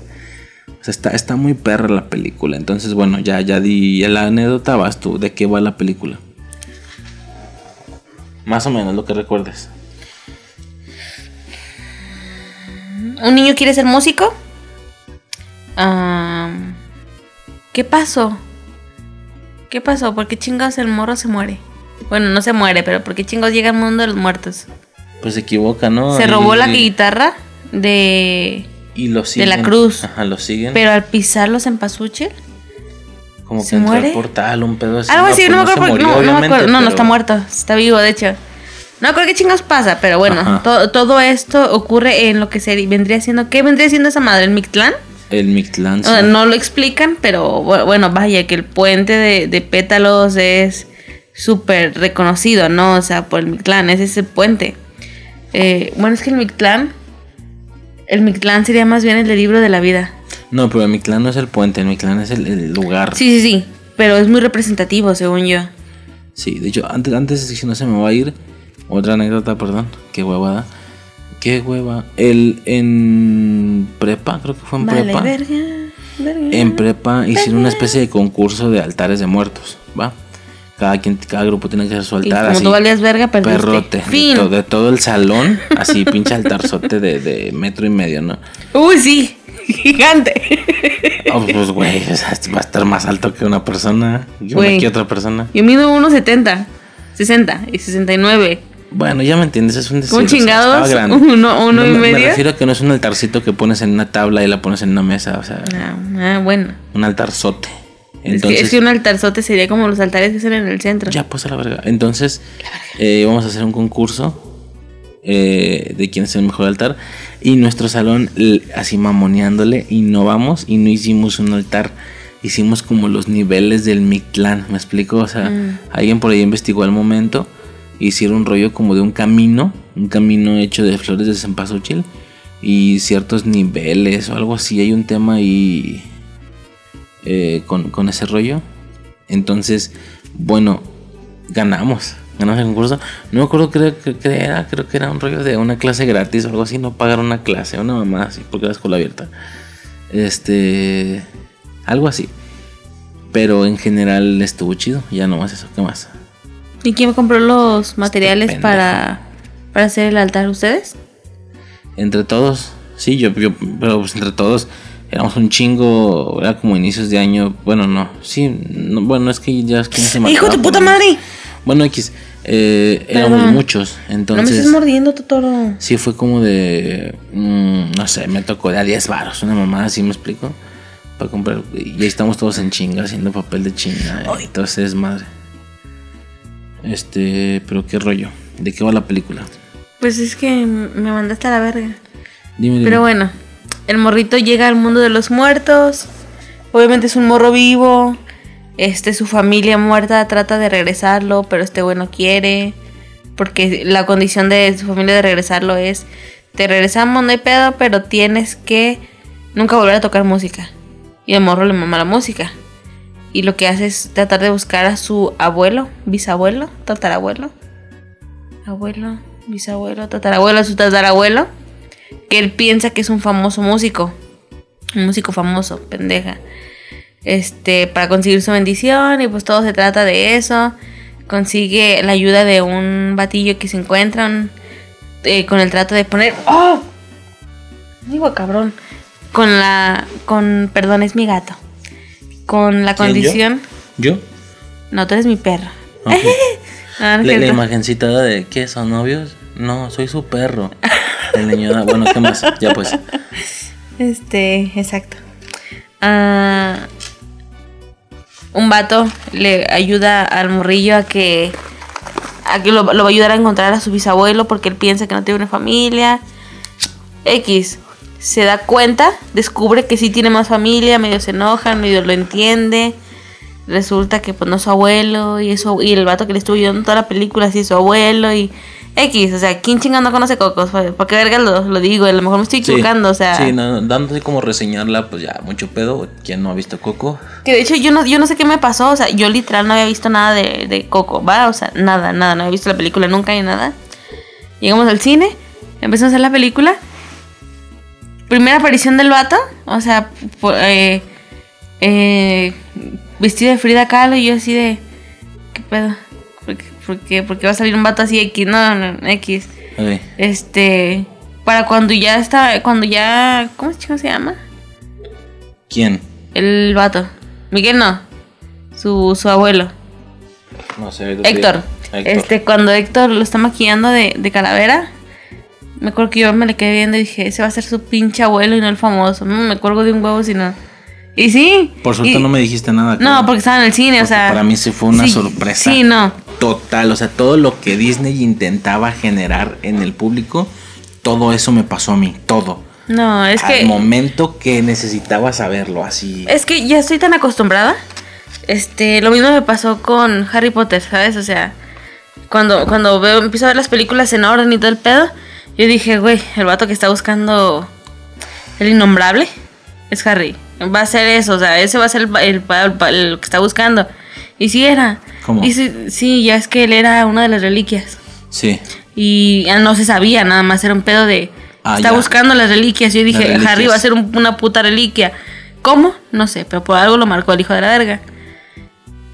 O sea, está, está muy perra la película. Entonces, bueno, ya, ya di la anécdota, vas tú. ¿De qué va la película? Más o menos lo que recuerdes. ¿Un niño quiere ser músico? Ah, ¿Qué pasó? ¿Qué pasó? ¿Por qué chingados el morro se muere? Bueno, no se muere, pero ¿por qué chingados llega al mundo de los muertos? Pues se equivoca, ¿no? Se robó Y- la guitarra de... Y lo siguen. la cruz. Ajá, lo siguen. Pero al pisarlos en pasuche. como que ¿se entró al muere? portal, un pedo así. Algo así, pues no, me acuerdo. no, no me acuerdo. No, no está muerto. Está vivo, de hecho. No acuerdo qué chingados pasa, pero bueno, to- todo esto ocurre en lo que se vendría siendo. ¿Qué vendría siendo esa madre? ¿El Mictlán? El Mictlán. O sea, sí. no lo explican, pero bu- bueno, vaya, que el puente de, de pétalos es súper reconocido, ¿no? O sea, por el Mictlán, ese es el puente. Eh, bueno, es que el Mictlán, el Mictlán sería más bien el del libro de la vida. No, pero el Mictlán no es el puente, el Mictlán es el, el lugar. Sí, sí, sí, pero es muy representativo, según yo. Sí, de hecho, antes, antes de que no se me va a ir, otra anécdota, perdón, qué huevada. Qué hueva. El en prepa, creo que fue en Vale, prepa. verga. En prepa hicieron una especie de concurso de altares de muertos, ¿va? Cada, quien, cada grupo tiene que hacer su Y altar. como así, tú valías verga, perdiste. perrote. De, Fin. to- de todo el salón, así <laughs> pinche altarzote de, de metro y medio, ¿no? Uy, sí. <laughs> Gigante. Oh, pues, güey, o sea, va a estar más alto que una persona, una, que otra persona. Yo mido 1,70, 60 y 69. Bueno, ya me entiendes, es un decir. ¿Cómo o sea, chingados? ¿Uno- uno No, y me- Me medio? refiero a que no es un altarcito que pones en una tabla y la pones en una mesa, o sea, Ah, ah, bueno. un altarzote. Es que- Entonces, es, que, un altarzote sería como los altares que hacen en el centro. ya pues a la verga. Entonces, eh, vamos a hacer un concurso eh, de quién es el mejor altar. Y nuestro salón, así mamoneándole, innovamos y no hicimos un altar. Hicimos como los niveles del Mictlán, ¿me explico? O sea, Mm. alguien por ahí investigó al momento. Hicieron un rollo como de un camino, un camino hecho de flores de cempasúchil y ciertos niveles o algo así. Hay un tema ahí eh, con, con ese rollo. Entonces, bueno, ganamos. Ganamos el concurso. No me acuerdo creo que, que era, creo que era un rollo de una clase gratis o algo así, no pagar una clase, una mamá así, porque era escuela abierta. Este, algo así. Pero en general estuvo chido, ya no más eso, ¿qué más? ¿Y quién compró los materiales pendejo. para, para hacer el altar? ¿Ustedes? Entre todos, sí, yo, yo, pero pues entre todos éramos un chingo, era como inicios de año, bueno, no, sí, no, bueno, es que ya es que se ¡Hijo de puta madre! Bueno, X, eh, éramos muchos, no me entonces estés mordiendo, Totoro. sí fue como de, mm, no sé, me tocó de a 10 varos, una mamá, así me explico, para comprar, y ahí estamos todos en chinga, haciendo papel de chinga, ese desmadre. Este, pero qué rollo, ¿de qué va la película? Pues es que me mandaste a la verga. Dime, dime. Pero bueno, el morrito llega al mundo de los muertos. Obviamente es un morro vivo. Este, su familia muerta trata de regresarlo, pero este güey no quiere. Porque la condición de su familia de regresarlo es: te regresamos, no hay pedo, pero tienes que nunca volver a tocar música. Y el morro le mama la música. Y lo que hace es tratar de buscar a su abuelo, bisabuelo, tatarabuelo. Abuelo, bisabuelo, tatarabuelo, su tatarabuelo que él piensa que es un famoso músico. Un músico famoso, pendeja. Este, para conseguir su bendición y pues todo se trata de eso. Consigue la ayuda de un batillo que se encuentran eh, con el trato de poner... ¡Oh! Digo, cabrón. Con la... Con... Perdón, es mi gato. Con la condición... ¿Yo? No, tú eres mi perro. Ok. <laughs> Ah, no es La, la imagencita de ¿qué son novios? No, soy su perro. El niño, da- bueno, ¿qué más? Ya pues. Este, exacto. Ah, un vato le ayuda al morrillo a que, a que lo, lo va a ayudar a encontrar a su bisabuelo porque él piensa que no tiene una familia. X se da cuenta, descubre que sí tiene más familia, medio se enoja, medio lo entiende. Resulta que pues no es su abuelo y eso y el vato que le estuvo ayudando toda la película sí es su abuelo y X, o sea, ¿quién chingando no conoce cocos? ¿Por qué verga lo, lo digo? A lo mejor me estoy equivocando, o sea. Sí, no, dándose como reseñarla, pues ya, mucho pedo. ¿Quién no ha visto Coco? Que de hecho yo no, yo no sé qué me pasó, o sea, yo literal no había visto nada de, de Coco, ¿va? O sea, nada, nada, no había visto la película nunca ni nada. Llegamos al cine, empezamos a hacer la película. Primera aparición del vato, o sea, eh, eh, vestido de Frida Kahlo y yo así de... ¿Qué pedo? ¿Por qué, por qué- por qué va a salir un vato así X? No, no, X. Este... Para cuando ya está, cuando ya... ¿Cómo se se llama? ¿Quién? El vato. Miguel no. Su, su abuelo. No sé. Héctor. Héctor. Este, cuando Héctor lo está maquillando de, de calavera, me acuerdo que yo me le quedé viendo y dije, ese va a ser su pinche abuelo y no el famoso. No me cuelgo de un huevo, sino. Y sí. Por suerte y- no me dijiste nada. No, porque estaba en el cine, o sea. para mí sí fue una sí, sorpresa. Sí, no. Total, o sea, todo lo que Disney intentaba generar en el público, todo eso me pasó a mí, todo. No, es Al que. momento que necesitaba saberlo, así. Es que ya estoy tan acostumbrada. Este, lo mismo me pasó con Harry Potter, ¿sabes? O sea, cuando, cuando veo, empiezo a ver las películas en orden y todo el pedo, yo dije, güey, el vato que está buscando el innombrable es Harry. Va a ser eso, o sea, ese va a ser el, el, el el que está buscando. Y sí era. ¿Cómo? Y sí, sí, ya es que él era una de las reliquias. Sí. Y ya no se sabía, nada más era un pedo de. Ah, está ya. buscando las reliquias. Yo dije. Harry va a ser un- una puta reliquia. ¿Cómo? No sé, pero por algo lo marcó el hijo de la verga.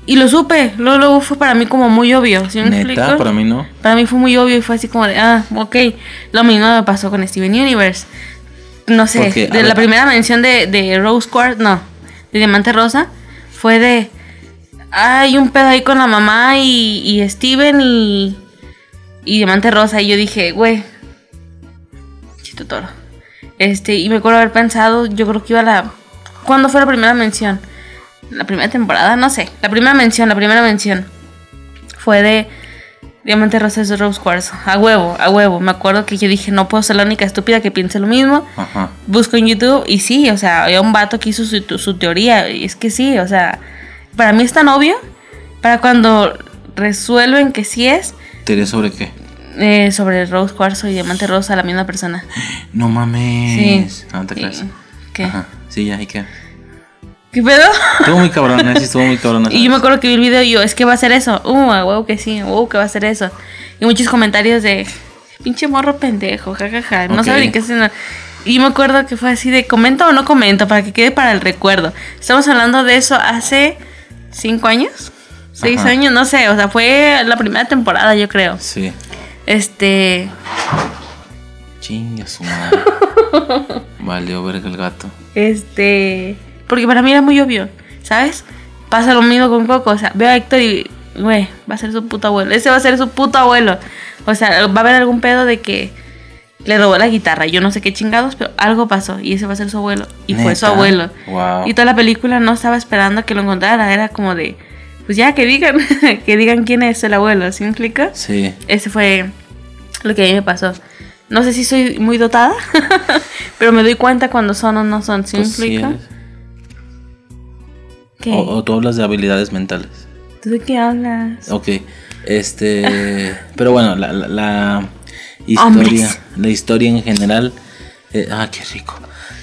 Y lo supe, luego, luego fue para mí como muy obvio. ¿sí me Neta, explico? para mí no. Para mí fue muy obvio y fue así como de, ah, ok. Lo mismo me pasó con Steven Universe. No sé, Porque, de la ver, primera mención de, de Rose Quartz, no, de Diamante Rosa, fue de, hay un pedo ahí con la mamá y, y Steven y, y Diamante Rosa. Y yo dije, güey, chito toro. Este, y me acuerdo haber pensado, yo creo que iba a la... ¿Cuándo fue la primera mención? La primera temporada, no sé. La primera mención, la primera mención. Fue de Diamante Rosa es Rose Quartz. A huevo, a huevo. Me acuerdo que yo dije, no puedo ser la única estúpida que piense lo mismo. Ajá. Busco en YouTube y sí, o sea, había un vato que hizo su, su teoría. Y es que sí, o sea, para mí es tan obvio. Para cuando resuelven que sí es ¿Teoría sobre qué? eh, sobre Rose Quartz y Diamante Rosa, la misma persona. <gasps> No mames. Sí. Ah, no te creas. ¿Qué? Ajá. Sí, ya, ¿y qué? ¿Qué pedo? Estuvo muy <laughs> cabrón, sí, estuvo muy cabrón. Y yo me acuerdo que vi el video y yo, es que va a ser eso. Uh, a huevo que sí, uh, que va a ser eso. Y muchos comentarios de, pinche morro pendejo, jajaja, no Ok. sabe ni qué hacer. Y yo me acuerdo que fue así de, ¿comento o no comento? Para que quede para el recuerdo. Estamos hablando de eso hace cinco años, seis Ajá. años, no sé. O sea, fue la primera temporada, yo creo. Sí. Este, Chinga su <laughs> madre. Valió verga el gato. este, porque para mí era muy obvio, ¿sabes? Pasa lo mismo con Coco, o sea, veo a Héctor y, güey, va a ser su puto abuelo, ese va a ser su puto abuelo. O sea, va a haber algún pedo de que le robó la guitarra, yo no sé qué chingados, pero algo pasó y ese va a ser su abuelo. Y fue su abuelo. Wow. Y toda la película no estaba esperando que lo encontrara, era como de, pues ya que digan, <laughs> que digan quién es el abuelo, ¿sí me explica? Sí. Ese fue lo que a mí me pasó. No sé si soy muy dotada, <laughs> pero me doy cuenta cuando son o no son, ¿sí me Pues sí explica? eres. ¿Qué? O, o tú hablas de habilidades mentales. ¿Tú de qué hablas? Ok. Este. Pero bueno, la, la, la historia. Hombres. La historia en general. eh, ah, qué rico.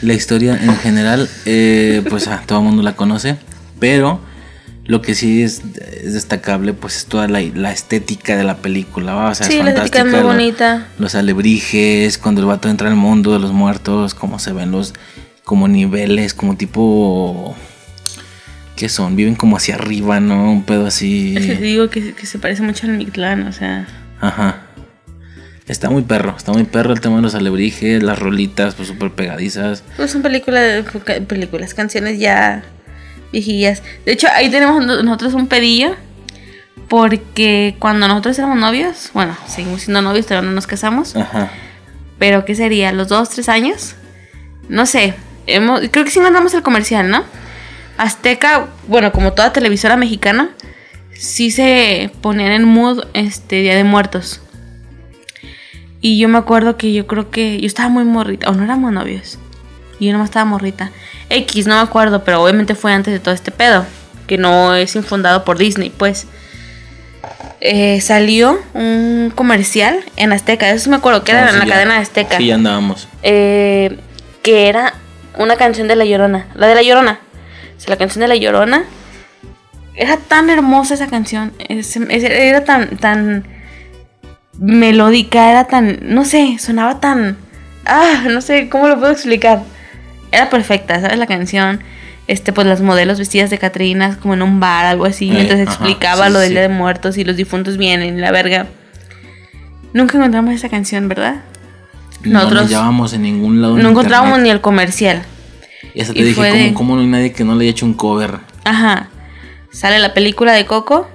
La historia en <laughs> general, eh, pues ah, todo el mundo la conoce. Pero lo que sí es, es destacable, pues es toda la, la estética de la película. ¿va? O sea, sí, es la estética es muy lo- bonita. los alebrijes, cuando el vato entra al mundo de los muertos, cómo se ven los como niveles, como tipo ¿qué son? Viven como hacia arriba, ¿no? Un pedo así. Es que te digo que, que se parece mucho al Mictlán, o sea. Ajá. Está muy perro, está muy perro el tema de los alebrijes, las rolitas, pues súper pegadizas. Pues son películas, películas, canciones ya viejillas. De hecho, ahí tenemos no- nosotros un pedillo. Porque cuando nosotros éramos novios, bueno, seguimos siendo novios, todavía no nos casamos. Ajá. Pero ¿qué sería? ¿Los dos, tres años? No sé. Hemos, creo que sí mandamos el comercial, ¿no? Azteca, bueno, como toda televisora mexicana, sí se ponían en mood este Día de Muertos. Y yo me acuerdo que yo creo que yo estaba muy morrita, o no éramos novios. Y yo nomás estaba morrita. X, no me acuerdo, pero obviamente fue antes de todo este pedo. Que no es infundado por Disney, pues. Eh, salió un comercial en Azteca, eso me acuerdo, que era Ah, en la ya. cadena de Azteca. Sí, ya andábamos. Eh, que era una canción de La Llorona. La de La Llorona. O sea, la canción de La Llorona. Era tan hermosa esa canción. es- es- era tan, tan melódica, era tan, no sé, sonaba tan... Ah, no sé, ¿cómo lo puedo explicar? Era perfecta, ¿sabes? La canción. Este, pues las modelos vestidas de Catrinas como en un bar, algo así, Eh, mientras ajá, explicaba sí, lo del sí. Día de Muertos y los difuntos vienen, la verga. Nunca encontramos esa canción, ¿verdad? No Nosotros- nos llevábamos en ningún lado. en No encontrábamos internet. ni el comercial. Y hasta te y dije, fue ¿cómo, de- cómo no hay nadie que no le haya hecho un cover? Ajá. Sale la película de Coco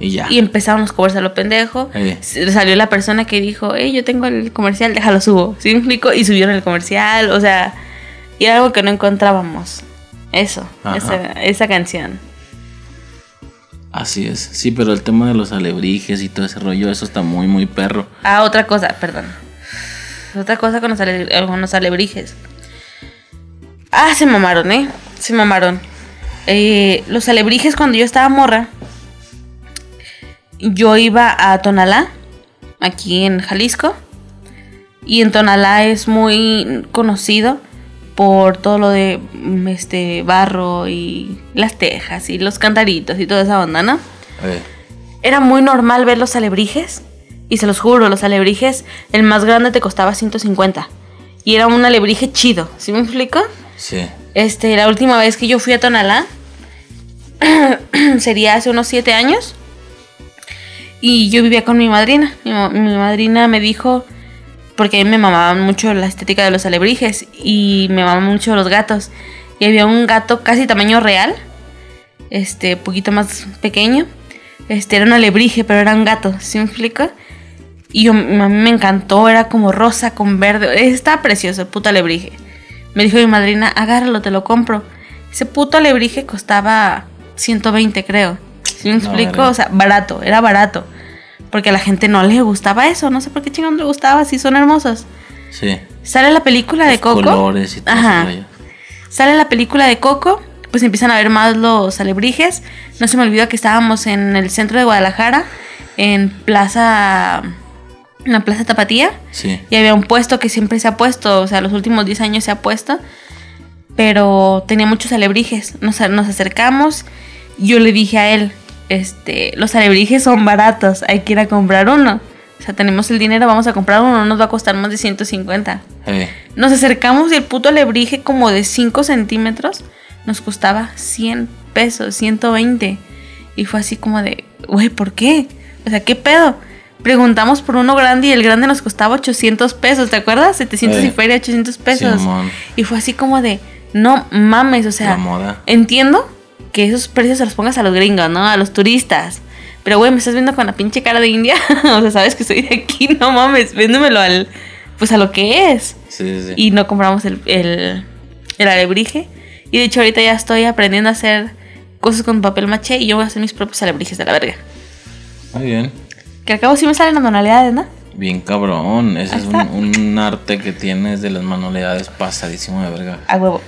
Y ya. y empezaron los covers a lo pendejo. Eh. Salió la persona que dijo, hey, yo tengo el comercial, déjalo subo. ¿Sí me explico? Y subieron el comercial, o sea, y era algo que no encontrábamos. Eso, esa, esa canción. Así es. Sí, pero el tema de los alebrijes y todo ese rollo, eso está muy, muy perro. Ah, otra cosa, perdón. Otra cosa con los, ale- con los alebrijes. Ah, se mamaron, ¿eh? Se mamaron. Eh, los alebrijes cuando yo estaba morra, yo iba a Tonalá, aquí en Jalisco. Y en Tonalá es muy conocido por todo lo de mm, este barro y las tejas y los cantaritos y toda esa onda, ¿no? Eh, Era muy normal ver los alebrijes. Y se los juro, los alebrijes, el más grande te costaba 150. Y era un alebrije chido, ¿sí me explico? Sí. Este, la última vez que yo fui a Tonalá <clears throat> sería hace unos siete años. Y yo vivía con mi madrina. Mi, ma- mi madrina me dijo, porque a mí me mamaban mucho la estética de los alebrijes y me mamaban mucho los gatos. Y había un gato casi tamaño real, este, poquito más pequeño. Este, era un alebrije, pero era un gato, ¿sí me explico? Y yo, a mí me encantó, era como rosa con verde. Estaba precioso, el puto alebrije. Me dijo mi madrina, agárralo, te lo compro. Ese puto alebrije costaba 120, creo. ¿Sí me No, explico? verga. o sea, barato, era barato. Porque a la gente no le gustaba eso. No sé por qué chingón le gustaba, si son hermosos. Sí. Sale la película de Coco. colores y todo Ajá. Sale la película de Coco, pues empiezan a ver más los alebrijes. No se me olvidó que estábamos en el centro de Guadalajara, en Plaza. En la Plaza Tapatía. Sí. Y había un puesto que siempre se ha puesto, o sea, los últimos 10 años se ha puesto. Pero tenía muchos alebrijes. Nos, nos acercamos. Yo le dije a él, este, los alebrijes son baratos, hay que ir a comprar uno. O sea, tenemos el dinero, vamos a comprar uno, no nos va a costar más de 150. Eh, Nos acercamos y el puto alebrije como de 5 centímetros nos costaba 100 pesos, 120. Y fue así como de, güey, ¿por qué? O sea, ¿qué pedo? Preguntamos por uno grande y el grande nos costaba 800 pesos, ¿te acuerdas? 700 Eh. y feria, 800 pesos. Simón. y fue así como de, no mames, o sea, La moda. entiendo que esos precios se los pongas a los gringos, ¿no? A los turistas. Pero, güey, me estás viendo con la pinche cara de India. <laughs> o sea, sabes que soy de aquí, no mames, véndemelo al, pues a lo que es Sí, sí, sí. y no compramos el, el, el alebrije. Y de hecho ahorita ya estoy aprendiendo a hacer cosas con papel maché y yo voy a hacer mis propios alebrijes de la verga. Muy bien. Que al cabo sí me salen las manualidades, ¿no? Bien cabrón. Ese es un, arte que tienes de las manualidades pasadísimo de verga. A huevo.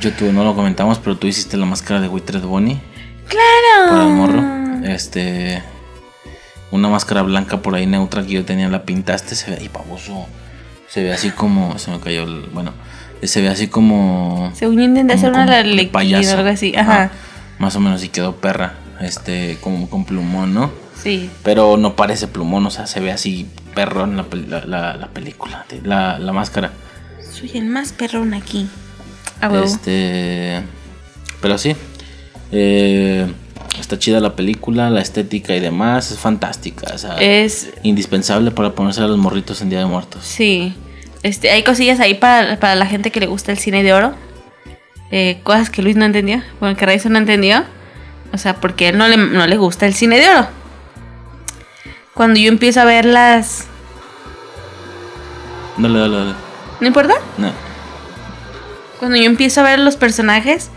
Yo tú no lo comentamos, pero tú hiciste la máscara de Witred Bonnie ¡Claro! para el morro. Este. Una máscara blanca por ahí neutra que yo tenía, la pintaste, se ve ahí baboso. Se ve así como. Se me cayó el. Bueno, se ve así como. Según yo intenté hacer una payaso. o algo así. Ajá. Más o menos y quedó perra. Este, como con plumón, ¿no? Sí. Pero no parece plumón, o sea, se ve así perro en la, la, la- la película, la, la máscara. Soy el más perrón aquí. A huevo. Este. Pero sí. eh, está chida la película, la estética y demás. Es fantástica. O sea, Es. indispensable para ponerse a los morritos en Día de Muertos. Sí. Este, hay cosillas ahí para, para la gente que le gusta el cine de oro. Eh, cosas que Luis no entendió. Bueno, que Raizo no entendió. O sea, porque a él no le, no le gusta el cine de oro. Cuando yo empiezo a ver las. Dale, dale, dale. ¿No importa? No. Cuando yo empiezo a ver los personajes,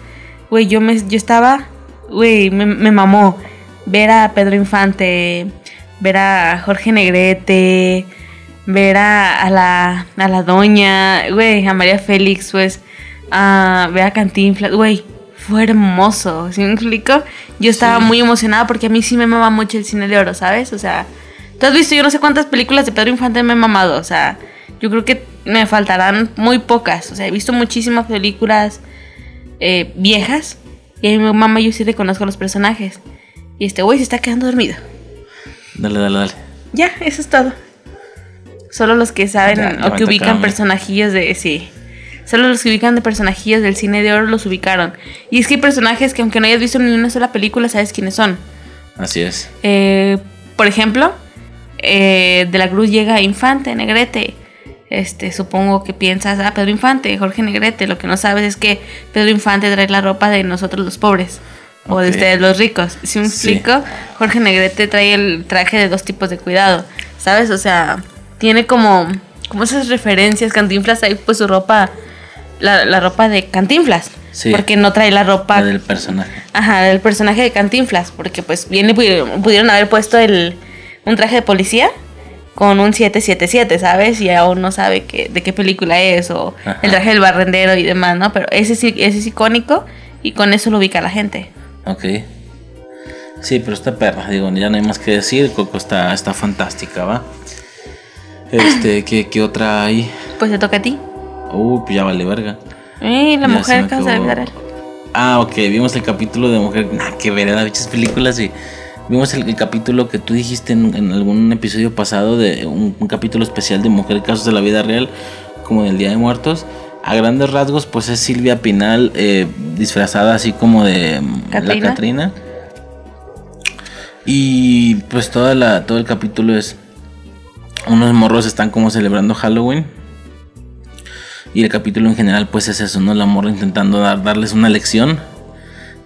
güey, yo me yo estaba, güey, me, me mamó ver a Pedro Infante, ver a Jorge Negrete, ver a, a la a la doña, güey, a María Félix, pues, a ver a Cantinflas, güey, fue hermoso, ¿sí me explico? Yo estaba Sí. muy emocionada porque a mí sí me mama mucho el cine de oro, ¿sabes? O sea, tú has visto, yo no sé cuántas películas de Pedro Infante me he mamado, o sea, yo creo que me faltarán muy pocas, o sea, he visto muchísimas películas eh, viejas y a mi mamá yo sí reconozco a los personajes. Y este güey se está quedando dormido. Dale, dale, dale. Ya, eso es todo. Solo los que saben Ya, o que ubican personajillos de. Sí. Solo los que ubican de personajillos del cine de oro los ubicaron. Y es que hay personajes que aunque no hayas visto ni una sola película, sabes quiénes son. Así es. Eh, por ejemplo, eh, de la Cruz llega Infante, Negrete. Este, supongo que piensas, ah, Pedro Infante, Jorge Negrete. Lo que no sabes es que Pedro Infante trae la ropa de nosotros los pobres. O de ustedes los ricos. Si me Sí. explico? Jorge Negrete trae el traje de dos tipos de cuidado. ¿Sabes? O sea, tiene como, como esas referencias. Cantinflas ahí pues su ropa. La, la ropa de Cantinflas. Sí. Porque no trae la ropa La del personaje. Ajá, el personaje de Cantinflas, porque pues bien le pudieron, pudieron haber puesto el, un traje de policía con un 777, ¿sabes? Y aún no sabe que, de qué película es, o Ajá. el traje del barrendero y demás, ¿no? Pero ese sí, ese es icónico y con eso lo ubica la gente. Ok. Sí, pero está perra, digo, ya no hay más que decir. Coco está, está fantástica, ¿va? Este, <clears throat> ¿qué, qué otra hay? Pues te toca a ti. Uh, pues ya vale verga. Eh, la Ya mujer olvidar. Ah, ok, vimos el capítulo de Mujer. Nah, que ver, bichas películas y. Vimos el, el capítulo que tú dijiste en, en algún episodio pasado de un, un capítulo especial de Mujer Casos de la Vida Real, como del Día de Muertos. a grandes rasgos, pues es Silvia Pinal eh, disfrazada así como de mm, la ¿Catrina? Catrina. Y pues toda la, todo el capítulo es unos morros están como celebrando Halloween. Y el capítulo en general pues es eso, ¿no? La morra intentando dar- darles una lección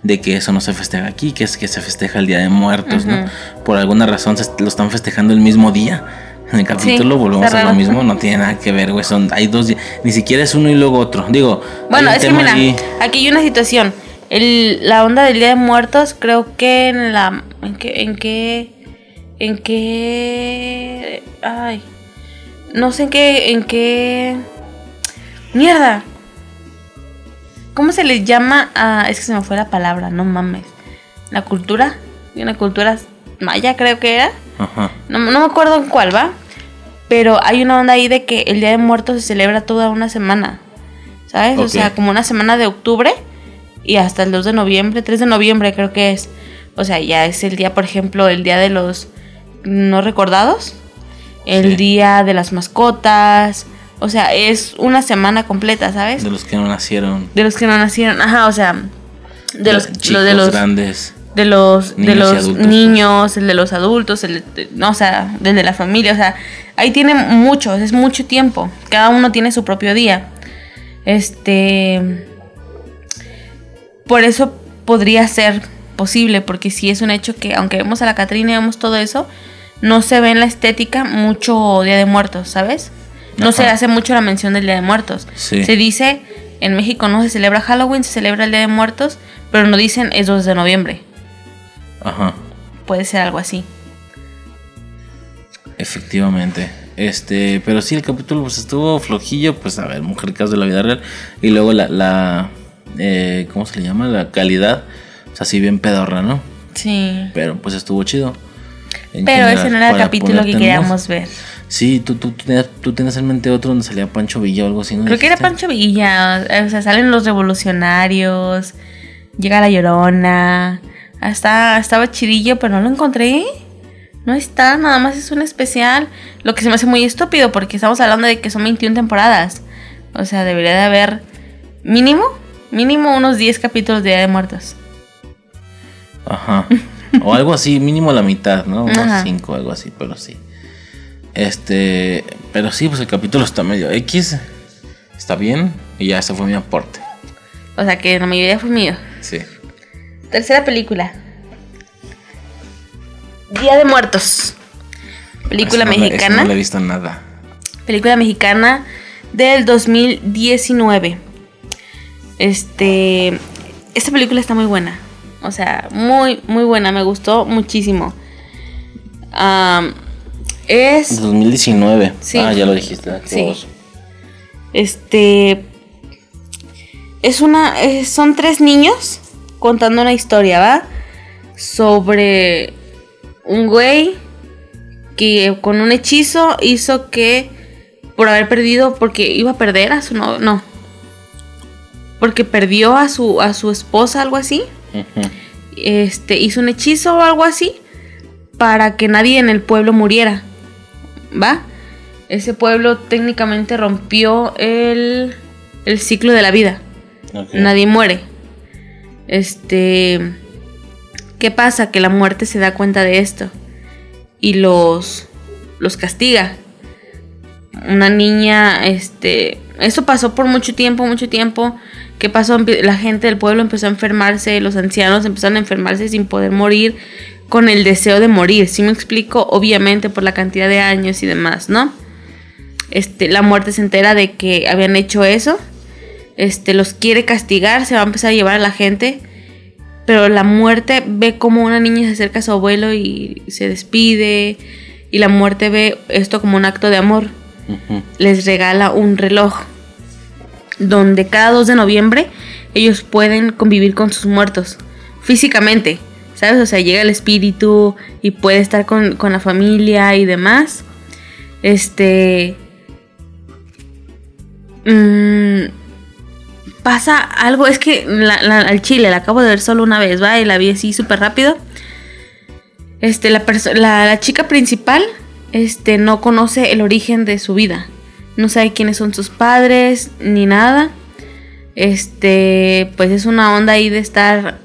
de que eso no se festeja aquí, que es que se festeja el Día de Muertos, ¿no? Por alguna razón se lo están festejando el mismo día. En el capítulo volvemos a lo mismo, no <laughs> tiene nada que ver, güey. Son, hay dos días, ni siquiera es uno y luego otro. Digo, Bueno, es que mira, aquí hay una situación. El, la onda del Día de Muertos, creo que en la... ¿En qué? ¿En qué? ¿En qué? Ay. No sé en qué... ¿En qué? Mierda. ¿Cómo se les llama a... Es que se me fue la palabra, no mames. La cultura. Una cultura maya creo que era. Ajá. No, no me acuerdo en cuál va. Pero hay una onda ahí de que el Día de Muertos se celebra toda una semana. ¿Sabes? O sea, como una semana de octubre y hasta el 2 de noviembre, 3 de noviembre creo que es. O sea, ya es el día, por ejemplo, el día de los no recordados. El Sí. día de las mascotas. O sea, es una semana completa, ¿sabes? De los que no nacieron. De los que no nacieron. Ajá, o sea. De los, chicos de los grandes. de los de Niños y los adultos, pues. niños, el de los adultos, el de, no, o sea, del de la familia, o sea, ahí tiene mucho, es mucho tiempo. Cada uno tiene su propio día. Este por eso podría ser posible, porque si es un hecho que aunque vemos a la Catrina y vemos todo eso, no se ve en la estética mucho Día de Muertos, ¿sabes? No se hace mucho la mención del Día de Muertos. Sí. Se dice, en México no se celebra Halloween, se celebra el Día de Muertos, pero no dicen es 2 de noviembre. Ajá. Puede ser algo así. Efectivamente. Este, pero sí, el capítulo pues estuvo flojillo, pues a ver, mujer caso de la vida real. Y luego la, la eh, ¿cómo se le llama? La calidad. O sea, sí bien pedorra, ¿no? Sí. Pero pues estuvo chido. Pero general, ese no era el capítulo que queríamos ver. Sí, tú, tú, tú, tenías, en mente otro donde salía Pancho Villa o algo así, ¿no? Creo que era? Pancho Villa. O sea, salen los revolucionarios. Llega la llorona. Hasta, estaba chidillo, pero no lo encontré. No está, nada más es un especial. Lo que se me hace muy estúpido porque estamos hablando de que son 21 temporadas. O sea, debería de haber mínimo, mínimo unos 10 capítulos de Día de Muertos. Ajá. O algo así, mínimo la mitad, ¿no? Unos Ajá. cinco, algo así, pero sí. Este, pero sí, pues el capítulo está medio X. Está bien. Y ya ese fue mi aporte. O sea, que la mayoría fue mío. Sí. Tercera película. Día de Muertos. Película Esa mexicana. no he visto nada. Película mexicana del 2019. Este. Esta película está muy buena. O sea, muy, muy buena. Me gustó muchísimo. Es. 2019. Sí. Ah, ya lo dijiste. qué Sí. Este. Es una. son tres niños contando una historia, ¿va? Sobre un güey que con un hechizo hizo que. Por haber perdido. Porque iba a perder a su no. No. Porque perdió a su, a su esposa, algo así. Este. Hizo un hechizo o algo así. Para que nadie en el pueblo muriera. ¿Va? Ese pueblo técnicamente rompió el, el ciclo de la vida. Nadie muere. Este. ¿Qué pasa? Que la muerte se da cuenta de esto. Y los. los castiga. Una niña, este. Eso pasó por mucho tiempo, mucho tiempo. ¿Qué pasó? La gente del pueblo empezó a enfermarse, los ancianos empezaron a enfermarse sin poder morir, con el deseo de morir. ¿Sí me explico? Obviamente por la cantidad de años y demás, ¿no? Este, la muerte se entera de que habían hecho eso este, los quiere castigar, se va a empezar a llevar a la gente, pero la muerte ve como una niña se acerca a su abuelo y se despide, y la muerte ve esto como un acto de amor, les regala un reloj, donde cada 2 de noviembre ellos pueden convivir con sus muertos, físicamente, ¿sabes? O sea, llega el espíritu y puede estar con, con la familia y demás. Este... mm, pasa algo, es que al chile la acabo de ver solo una vez, va, y la vi así súper rápido. Este, la, la chica principal, este, no conoce el origen de su vida. No sabe quiénes son sus padres, ni nada. Este, pues es una onda ahí de estar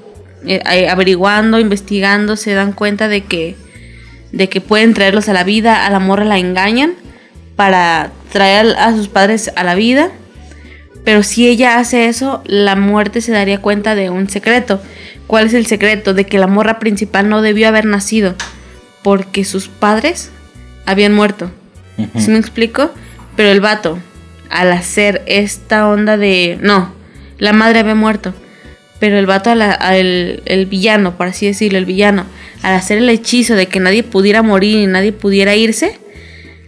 eh, eh, averiguando, investigando, se dan cuenta de que de que pueden traerlos a la vida, a la morra la engañan para traer a sus padres a la vida. Pero si ella hace eso, la muerte se daría cuenta de un secreto. ¿Cuál es el secreto? De que la morra principal no debió haber nacido porque sus padres habían muerto. ¿Sí me explico? Pero el vato, al hacer esta onda de... No, la madre había muerto. Pero el vato, al, el villano, por así decirlo, el villano, al hacer el hechizo de que nadie pudiera morir y nadie pudiera irse,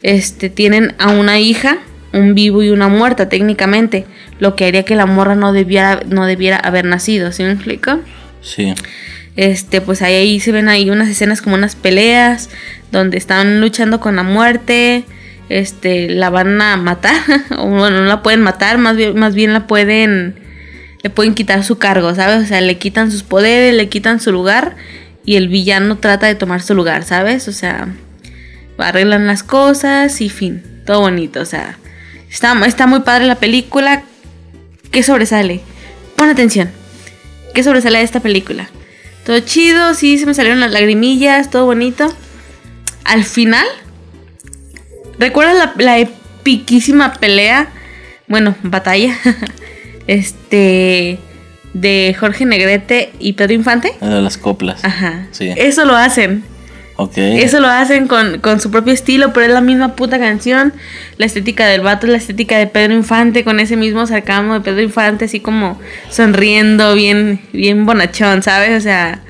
este, tienen a una hija, un vivo y una muerta técnicamente, lo que haría que la morra no debiera, no debiera haber nacido, ¿sí me explico? Sí. Este, pues ahí, ahí se ven ahí unas escenas como unas peleas, donde están luchando con la muerte, este, la van a matar, <laughs> o bueno, no la pueden matar, más bien, más bien la pueden, le pueden quitar su cargo, ¿sabes? O sea, le quitan sus poderes, le quitan su lugar y el villano trata de tomar su lugar, ¿sabes? O sea, arreglan las cosas y fin, todo bonito, o sea, está, está muy padre la película. ¿Qué sobresale? Pon atención. ¿Qué sobresale de esta película? Todo chido, sí, se me salieron las lagrimillas, todo bonito. Al final, ¿recuerdas la, la epiquísima pelea? Bueno, batalla. <laughs> este de Jorge Negrete y Pedro Infante. De las coplas. Ajá. Sí. Eso lo hacen. Ok. Eso lo hacen con, su propio estilo, pero es la misma puta canción. La estética del vato es la estética de Pedro Infante, con ese mismo sarcasmo de Pedro Infante, así como sonriendo, bien, bien bonachón, ¿sabes? O sea,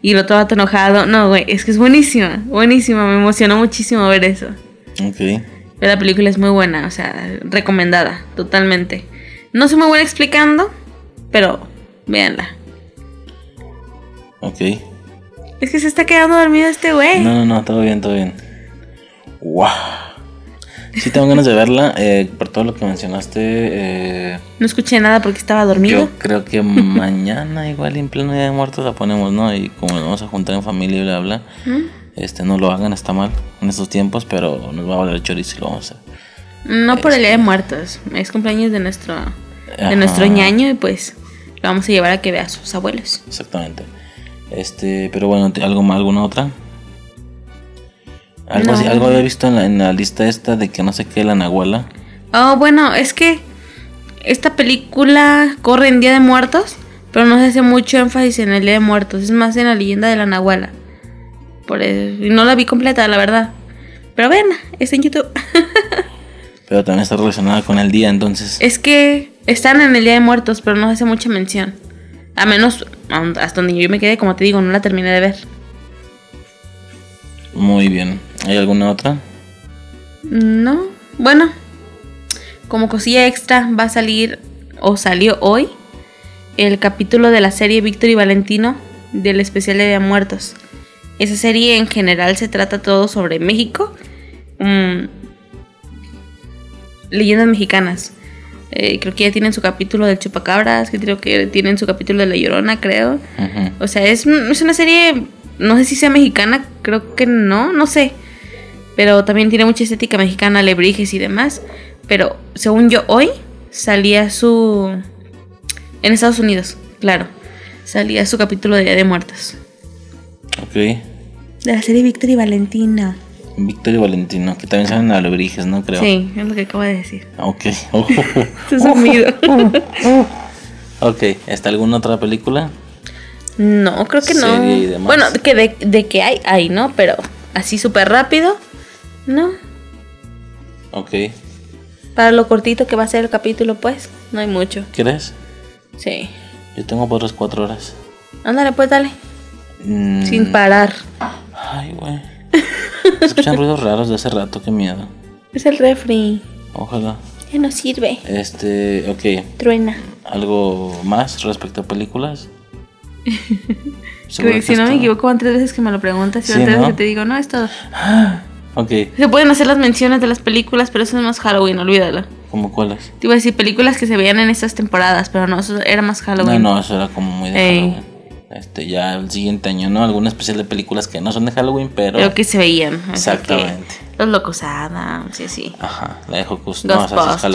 y el otro vato enojado. No, güey, es que es buenísima, buenísima. Me emocionó muchísimo ver eso. Ok. Pero la película es muy buena, o sea, recomendada, totalmente. No soy muy buena explicando, pero Véanla. Ok. Es que se está quedando dormido este güey. No, no, no, todo bien, todo bien. ¡Wow! Sí tengo ganas de verla, eh, por todo lo que mencionaste. Eh, no escuché nada porque estaba dormido. Yo creo que <laughs> mañana igual en pleno día de muertos la ponemos, ¿no? Y como nos vamos a juntar en familia y bla, bla, ¿Mm? este, no lo hagan, está mal en estos tiempos, pero nos va a valer el chorizo y lo vamos a hacer. No por el día de muertos, es cumpleaños de nuestro, de nuestro ñaño y pues vamos a llevar a que vea a sus abuelos. Exactamente. Este, pero bueno, ¿algo ¿alguna otra? Algo, algo había visto en la, lista esta de que no sé qué, la Nahuala. Oh, bueno, es que esta película corre en Día de Muertos, pero no se hace mucho énfasis en el Día de Muertos, es más en la leyenda de la Nahuala. Por eso, no la vi completa, la verdad. Pero ven, está en YouTube. <laughs> pero también está relacionada con el día, entonces. Es que están en el Día de Muertos, pero no hace mucha mención. A menos hasta donde yo me quedé, como te digo, no la terminé de ver. Muy bien. ¿Hay alguna otra? No. Bueno, como cosilla extra va a salir o salió hoy el capítulo de la serie Víctor y Valentino del especial de Día de Muertos. Esa serie en general se trata todo sobre México. Mm, leyendas mexicanas. Eh, creo que ya tienen su capítulo del Chupacabras, que creo que tienen su capítulo de La Llorona, creo. O sea, es, es, una serie, no sé si sea mexicana, creo que no, no sé. Pero también tiene mucha estética mexicana, lebrijes y demás. Pero según yo, hoy salía su... En Estados Unidos, claro. Salía su capítulo de Día de Muertos. Ok. De la serie Víctor y Valentina. Víctor y Valentino, que también saben alebrijes, ¿no? Creo. Sí, es lo que acabo de decir. Ok. <laughs> <laughs> <laughs> ok, ¿está alguna otra película? No, creo que no. Bueno, que de, de, que hay, hay, ¿no? Pero así súper rápido, no. Ok. Para lo cortito que va a ser el capítulo, pues, no hay mucho. ¿Crees? Sí. Yo tengo por las cuatro horas. Ándale, pues, dale. Mm. Sin parar. Ay, güey. Escuchan ruidos raros de hace rato, qué miedo. Es el refri. Ojalá. Ya no sirve. Este, ok. Truena. ¿Algo más respecto a películas? <laughs> si no me equivoco, van tres veces que me lo preguntas y van tres veces que te digo, no, es todo. <gasps> ok. Se pueden hacer las menciones de las películas, pero eso es más Halloween, olvídalo. ¿Cómo cuáles? Te iba a decir películas que se veían en estas temporadas, pero no, eso era más Halloween. No, no, eso era como muy de Halloween este ya el siguiente año, ¿no? Alguna especial de películas que no son de Halloween, pero... Pero que se veían. Exactamente. Los Locos Adams, sí, sí. Ajá, la de Hocus. No, o sea,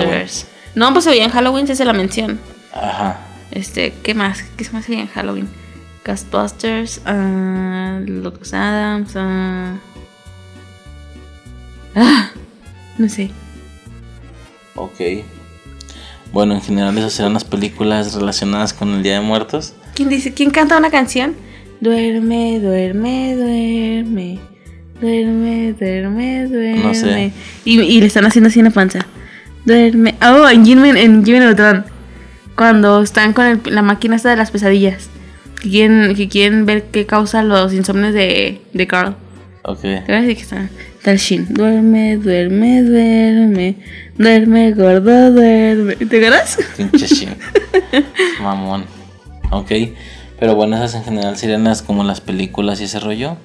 No, pues se veía en Halloween, se hace la mención. Ajá. Este, ¿qué más? ¿Qué más sería en Halloween? Ghostbusters, ah, Locos Adams, ah, ah, no sé. Ok. Bueno, en general esas serán las películas relacionadas con el Día de Muertos. ¿Quién dice? ¿Quién canta una canción? Duerme, duerme, duerme. Duerme, duerme, duerme. No sé. Y, y le están haciendo así en la panza. Duerme. Oh, en Jimmy, en Jimmy Neutron. Cuando están con el- la máquina esta de las pesadillas. Que quieren, que quieren ver qué causa los insomnios de, de Carl. Ok. Te voy a decir que está. El Shin. Duerme, duerme, duerme. Duerme, gordo, duerme. ¿Te acuerdas? Pinche Shin. <laughs> Mamón. Ok. Pero bueno, esas en general serían las como las películas y ese rollo.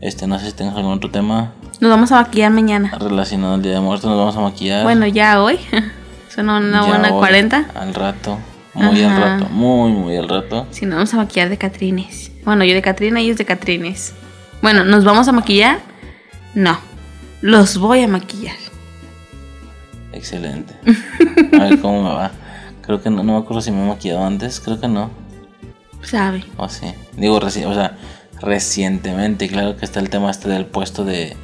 Este, no sé si tengas algún otro tema Nos vamos a maquillar mañana. relacionado al Día de Muertos. Nos vamos a maquillar. Bueno, ya hoy. <laughs> Son una Ya buena hoy, 40. Al rato. Muy al rato. Muy, muy al rato. Si nos vamos a maquillar de Catrines. Bueno, yo de Catrina y ellos de Catrines. Bueno, ¿nos vamos a maquillar? No. Los voy a maquillar. Excelente. A ver cómo me va. Creo que no, no me acuerdo si me he maquillado antes. Creo que no. Sabe. O sí. Digo, reci- o sea, recientemente. Claro que está el tema este del puesto de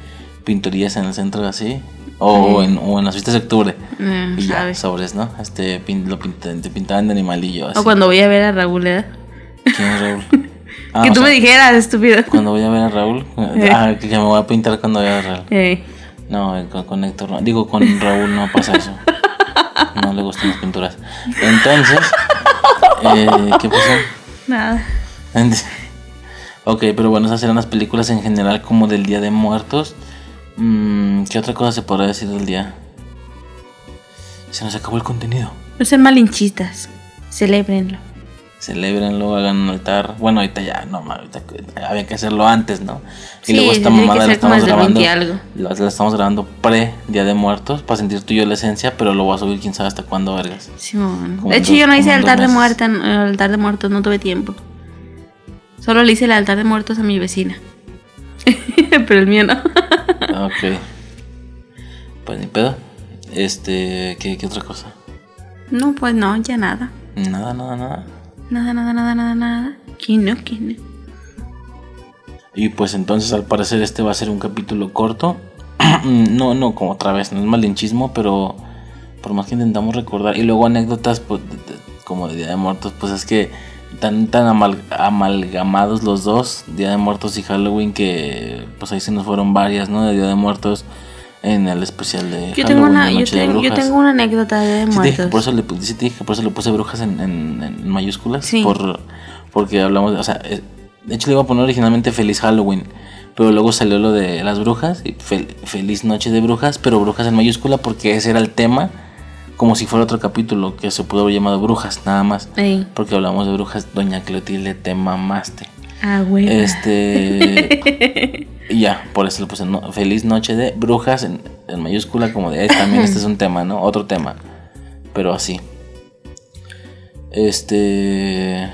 pinturías en el centro así. O, Sí. en, o en las fiestas de octubre. Mm, Y ya, sabe. sobres, ¿no? Este, pin- lo pintan- te pintaban de animalillo. Así. O cuando voy a ver a Raúl, ¿eh? ¿Quién es Raúl? <laughs> Ah, que tú sea, me dijeras, estúpido. Cuando voy a ver a Raúl. <laughs> Ah, que me voy a pintar cuando vea a Raúl. Eh, No, eh, con, con Héctor no. Digo, con Raúl no pasa eso. <laughs> No le gustan las pinturas. Entonces, eh, ¿qué pasó? Nada. Ok, pero bueno, esas eran las películas en general como del Día de Muertos. Mm, ¿Qué otra cosa se podrá decir del día? Se nos acabó el contenido. No sean malinchistas. Celébrenlo. Celébrenlo, hagan un altar. Bueno, ahorita ya, no, ahorita había que hacerlo antes, ¿no? Sí, y luego esta mamada la estamos el grabando. 20 algo. La, la estamos grabando pre Día de Muertos para sentir tú y yo la esencia, pero lo voy a subir quién sabe hasta cuándo, vergas. De hecho, dos- yo no hice altar de muerta, eh, altar de muertos, no tuve tiempo. Solo le hice el altar de muertos a mi vecina. <laughs> Pero el mío no. Ok. Pues ni pedo. Este, ¿qué, qué otra cosa? no, pues no, ya nada. Nada, nada, nada. Nada, nada, nada, nada, nada. ¿Quién no? ¿Quién no? Y pues entonces al parecer este va a ser un capítulo corto. <clears throat> no, no, como otra vez, no es malinchismo, pero por más que intentamos recordar. Y luego anécdotas pues, como de Día de Muertos, pues es que tan, tan amal- amalgamados los dos, Día de Muertos y Halloween, que pues ahí se nos fueron varias, ¿no? De Día de Muertos en el especial de Yo Halloween, tengo, una, de yo, Noche de tengo, yo Brujas. tengo una anécdota de Sí te, dije por eso le, sí te dije que por eso le puse brujas en, en- en mayúsculas. Sí. Por, porque hablamos, de- o sea, eh, de hecho le iba a poner originalmente Feliz Halloween. Pero luego salió lo de las brujas, y fel- Feliz Noche de Brujas, pero brujas en mayúscula porque ese era el tema, como si fuera otro capítulo que se pudo haber llamado Brujas, nada más. Ey. Porque hablamos de brujas, Doña Clotilde, te mamaste. Ah, güey. Este. <laughs> y ya, por eso le puse no- Feliz Noche de Brujas en, en mayúscula, como de "Eh, también este es un tema, ¿no? Otro tema. Pero así. Este.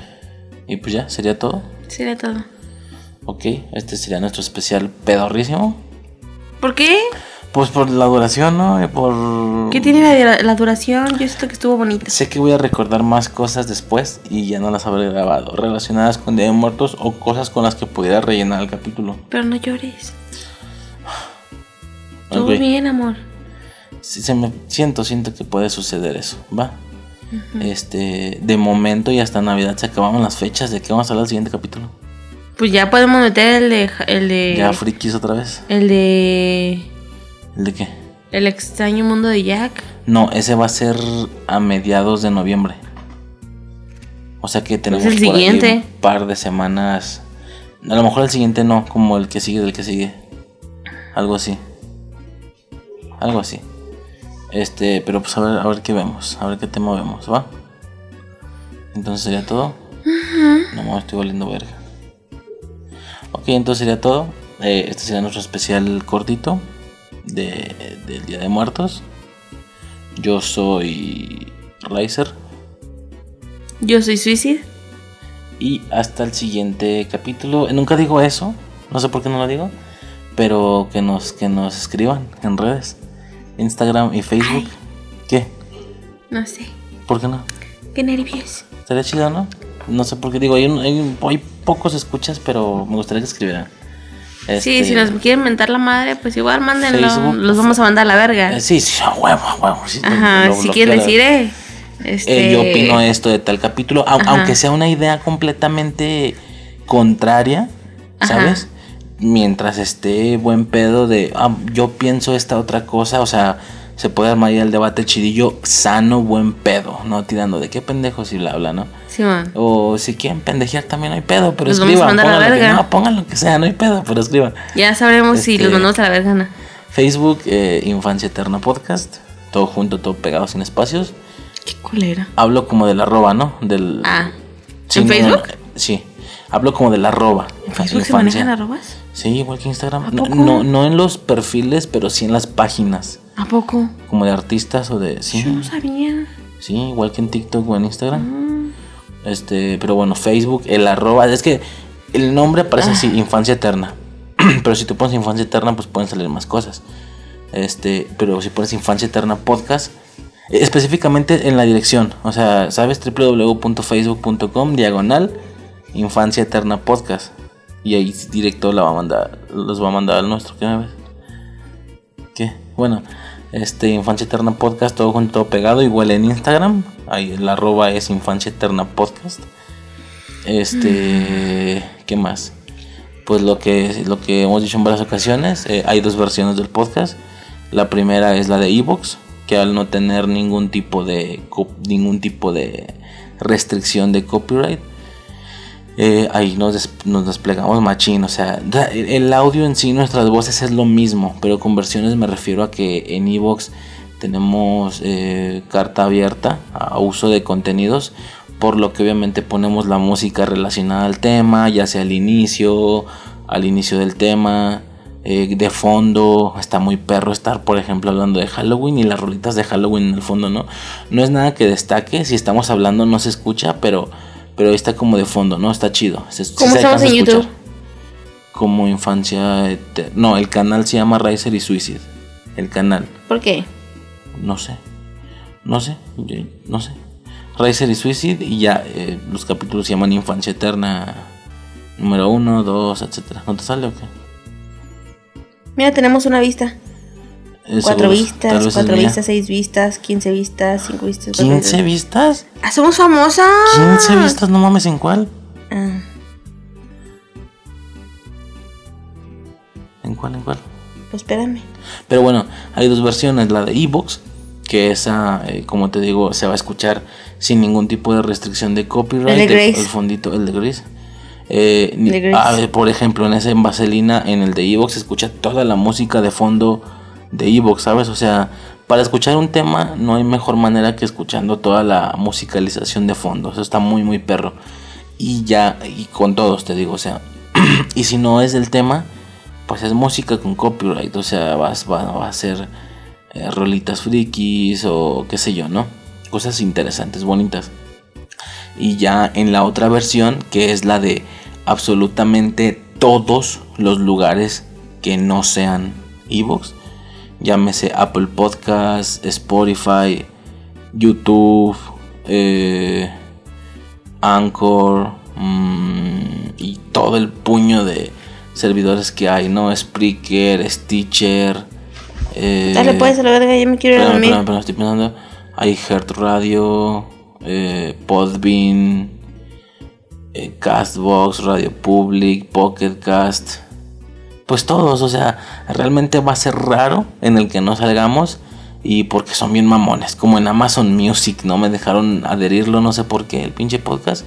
Y pues ya, sería todo. Sería todo. Ok, este sería nuestro especial pedorrísimo. ¿Por qué? Pues por la duración, ¿no? Por. ¿Qué tiene la, la duración? Yo siento que estuvo bonita. Sé que voy a recordar más cosas después y ya no las habré grabado, relacionadas con Día de Muertos o cosas con las que pudiera rellenar el capítulo. Pero no llores. Todo Ok. bien, amor. Sí, se me siento, siento que puede suceder eso, ¿va? Este, de momento y hasta Navidad se acababan las fechas de que vamos a hablar del siguiente capítulo. Pues ya podemos meter el de. El de. Ya frikis otra vez. el de. ¿El de qué? El extraño mundo de Jack. No, ese va a ser a mediados de noviembre. O sea que tenemos el por ahí siguiente. un par de semanas. A lo mejor el siguiente no, como el que sigue del que sigue. Algo así. Algo así. Este, pero pues a ver, a ver qué vemos, a ver qué tema vemos, ¿va? Entonces sería todo. No me estoy valiendo verga. Ok, entonces sería todo. Eh, este sería nuestro especial cortito de, del Día de Muertos. Yo soy Riser. Yo soy Suicide. Y hasta el siguiente capítulo. Nunca digo eso. No sé por qué no lo digo. Pero que nos, que nos escriban en redes. Instagram y Facebook. ¿Qué? No sé. ¿Por qué no? Qué nervios. Estaría chido, ¿no? No sé por qué digo, hay, un- hay, hay pocos escuchas, pero me gustaría que escribieran. Sí, Este, si nos quieren mentar la madre, pues igual mándenlo. Facebook. Los vamos a mandar a la verga. eh, sí, sí, a huevo, a huevo. sí, Ajá, si quieren decir, eh. Este... Eh, yo opino esto de tal capítulo, aunque sea una idea completamente contraria, Ajá. ¿sabes? Mientras esté buen pedo de, ah, yo pienso esta otra cosa, o sea, se puede armar ahí el debate chidillo, sano, buen pedo, no tirando de qué pendejo si bla bla, ¿no? O si quieren pendejear también no hay pedo, pero Los vamos a escriban, mandar a la pongan lo que, no, pongan lo que sea, no hay pedo, pero escriban. Ya sabremos si Este- los mandamos a la verga no. Facebook, eh, Infancia Eterna Podcast, todo junto, todo pegado sin espacios. Qué culera. Hablo como del arroba, ¿no? Del, Ah. Sí, ¿En Facebook? no, sí. Hablo como del arroba. ¿En Facebook se manejan arrobas? Sí, igual que Instagram. ¿A No, poco? no, no en los perfiles, pero sí en las páginas. ¿A poco? Como de artistas o de. Sí, Yo no sabía. sí, igual que en TikTok o en Instagram. Mm. Este, pero bueno, Facebook, el arroba. Es que el nombre aparece Ah. así, Infancia Eterna. <clears throat> pero si tú pones Infancia Eterna, pues pueden salir más cosas. Este, pero si pones Infancia Eterna Podcast, eh, específicamente en la dirección, o sea, ¿sabes? www.facebook.com diagonal Infancia Eterna Podcast. Y ahí directo la va a mandar, los va a mandar al nuestro, ¿qué me ves? ¿Qué? Bueno, este Infancia Eterna Podcast, todo junto, todo pegado, igual en Instagram. Ahí el arroba es Infancia Eterna Podcast. Este, ¿qué más? Pues lo que, lo que hemos dicho en varias ocasiones, eh, hay dos versiones del podcast. La primera es la de Evox, que al no tener ningún tipo de ningún tipo de restricción de copyright, eh, ahí nos, des- nos desplegamos machín. O sea, el audio en sí, nuestras voces es lo mismo, pero con versiones me refiero a que en Evox tenemos eh, carta abierta a uso de contenidos, por lo que obviamente ponemos la música relacionada al tema, ya sea al inicio, al inicio del tema. eh, de fondo está muy perro estar por ejemplo hablando de Halloween y las rolitas de Halloween en el fondo no no es nada que destaque si estamos hablando no se escucha pero pero está como de fondo, ¿no? Está chido. Se- ¿Cómo se estamos en escuchar. YouTube? Como infancia. Eter- No, el canal se llama Riser y Suicide. El canal. ¿Por qué? No sé. No sé. yo- No sé. Riser y Suicide y ya eh, los capítulos se llaman Infancia Eterna. Número uno, dos, etcétera. ¿No te sale o qué? Mira, tenemos una vista. Eh, Cuatro vistas, cuatro vistas, seis vistas, quince vistas, cinco vistas. ¿15 vistas? ¡Ah, somos famosas! ¿15 vistas? No mames, ¿en cuál? Ah, ¿En cuál? ¿En cuál? pues espérame. Pero bueno, hay dos versiones, la de Evox, que esa, eh, como te digo, se va a escuchar sin ningún tipo de restricción de copyright. El de Grace. el fondito, el de. Eh, ah, eh, por ejemplo, en ese en Vaselina, en el de Evox, se escucha toda la música de fondo de Evox, ¿sabes? O sea, para escuchar un tema no hay mejor manera que escuchando toda la musicalización de fondo. Eso está muy, muy perro. Y ya, y con todos te digo, o sea, <clears throat> y si no es del tema, pues es música con copyright, o sea, vas, va, va a ser eh, rolitas frikis o qué sé yo, ¿no? Cosas interesantes, bonitas. Y ya en la otra versión, que es la de absolutamente todos los lugares que no sean Evox, llámese Apple Podcast, Spotify, YouTube, eh, Anchor mm, y todo el puño de servidores que hay, ¿no? Spreaker, Stitcher. Eh, Dale, pues a la verga, ya me quiero ir a dormir. espérame, estoy pensando. Hay Heart Radio, eh, Podbean, eh, Castbox, Radio Public, Pocket Cast. Pues todos, o sea, realmente va a ser raro en el que no salgamos. Y porque son bien mamones, como en Amazon Music, no me dejaron adherirlo, no sé por qué, el pinche podcast.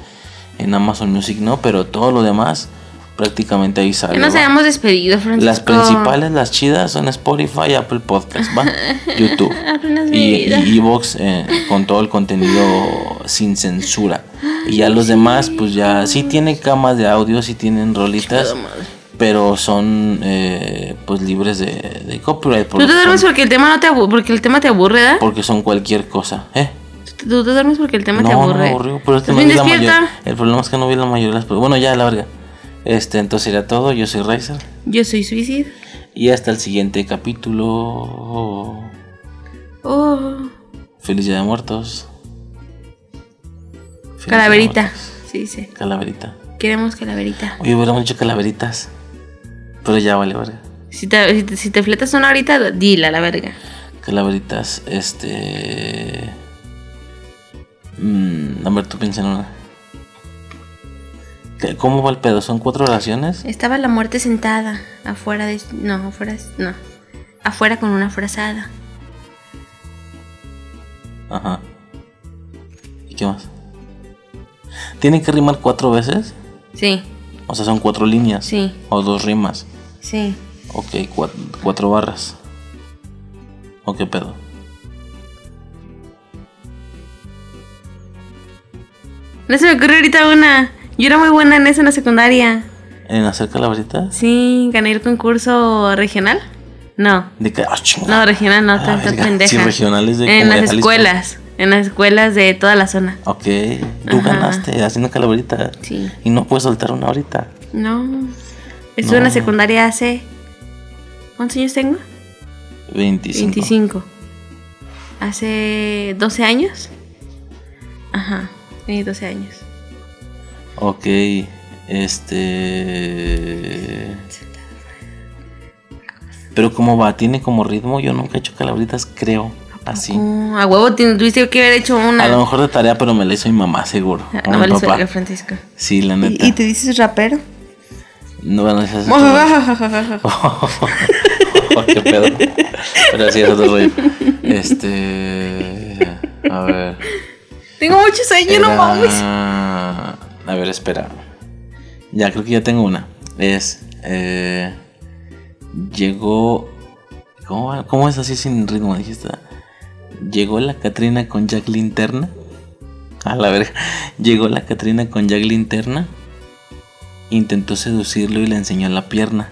En Amazon Music no, pero todo lo demás prácticamente ahí sale. Ya nos ¿va? hayamos despedido, Francisco. Las principales, las chidas, son Spotify, Apple Podcast, ¿va? <laughs> YouTube. Y, Evox eh, con todo el contenido sin censura. Y ya los demás, pues ya sí tienen camas de audio, sí tienen rolitas. Pero son eh, pues libres de, de copyright. Tú te duermes son, porque el tema no te aburre, porque el tema te aburre, ¿verdad? porque son cualquier cosa, ¿eh? Tú te duermes porque el tema No, te no aburre. me aburrió, pero es que ¿Estás no vi la mayor- El problema es que no vi la mayoría de las Bueno, ya, la verga. Este, entonces era todo. Yo soy Riser. Yo soy Suicid. Y hasta el siguiente capítulo. Oh. Feliz Día de Muertos. Calaverita. Sí, sí. Calaverita. Queremos calaverita. Oye, hubiéramos dicho calaveritas. Pero ya vale, verga. Si te, si te, si te fletas una ahorita, dila la verga. Calaveritas, este. Mm, a ver, tú piensa en una. ¿Qué- ¿Cómo va el pedo? ¿Son cuatro oraciones? Estaba la muerte sentada afuera de... No, afuera... No. Afuera con una frazada. Ajá. ¿Y qué más? ¿Tienen que rimar cuatro veces? Sí, O sea, son cuatro líneas. sí, O dos rimas. Sí. Ok, cua- cuatro barras. ¿O qué pedo? No se me ocurre ahorita una. Yo era muy buena en eso en la secundaria. ¿En hacer calaveritas? Sí, gané el concurso regional. No, De que. ¡Ah, no, regional no, Ah, tan, tan verga. pendeja. Sí, regionales de En de las escuelas, en las escuelas de toda la zona. Ok, tú Ajá. ganaste haciendo calaverita. Sí. Y no puedes soltar una ahorita. No. Estuve en la secundaria hace. ¿Cuántos años tengo? 25. 25. Hace 12 años. Ajá, tenía 12 años. Ok, este. Pero ¿cómo va? ¿Tiene como ritmo? Yo nunca he hecho calaveritas, creo. Así. A huevo tuviste que haber hecho una. A lo mejor de tarea, pero me la hizo mi mamá, seguro. <laughs> Ah, no mi papá. Francisco. Sí, la neta. ¿Y, y te dices rapero? No, bueno, es rollo. Oh, <laughs> qué pedo. Pero sí, es otro rollo. Este. A ver. Tengo mucho sueño, no Era- mames. A ver, espera. Ya, creo que ya tengo una. Es. Eh, llegó. ¿cómo? ¿Cómo es así sin ritmo? Dijiste. Llegó la Catrina con Jack Linterna. A la verga. Llegó la Catrina con Jack Linterna. Intentó seducirlo y le enseñó la pierna.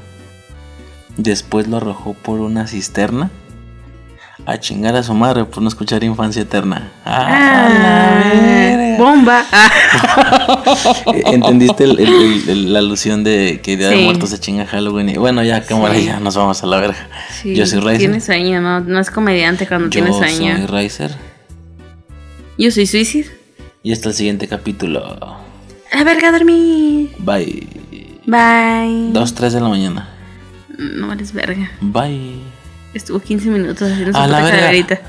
Después lo arrojó por una cisterna. A chingar a su madre por no escuchar infancia eterna. ¡Ah, la bomba. <laughs> <laughs> ¿Entendiste el- el- el- el- la alusión de que Día de. Muertos se chinga Halloween? Y bueno, ya, cámara, Sí. ya nos vamos a la verga. Sí, Yo soy Riser. Tiene sueño, no, no es comediante cuando Yo tiene sueño. soy Riser. Yo soy suicid. Y hasta el siguiente capítulo. A verga, dormir. Bye. Bye. 2, 3 de la mañana. No vales verga. Bye. Estuvo 15 minutos haciendo A su la verga.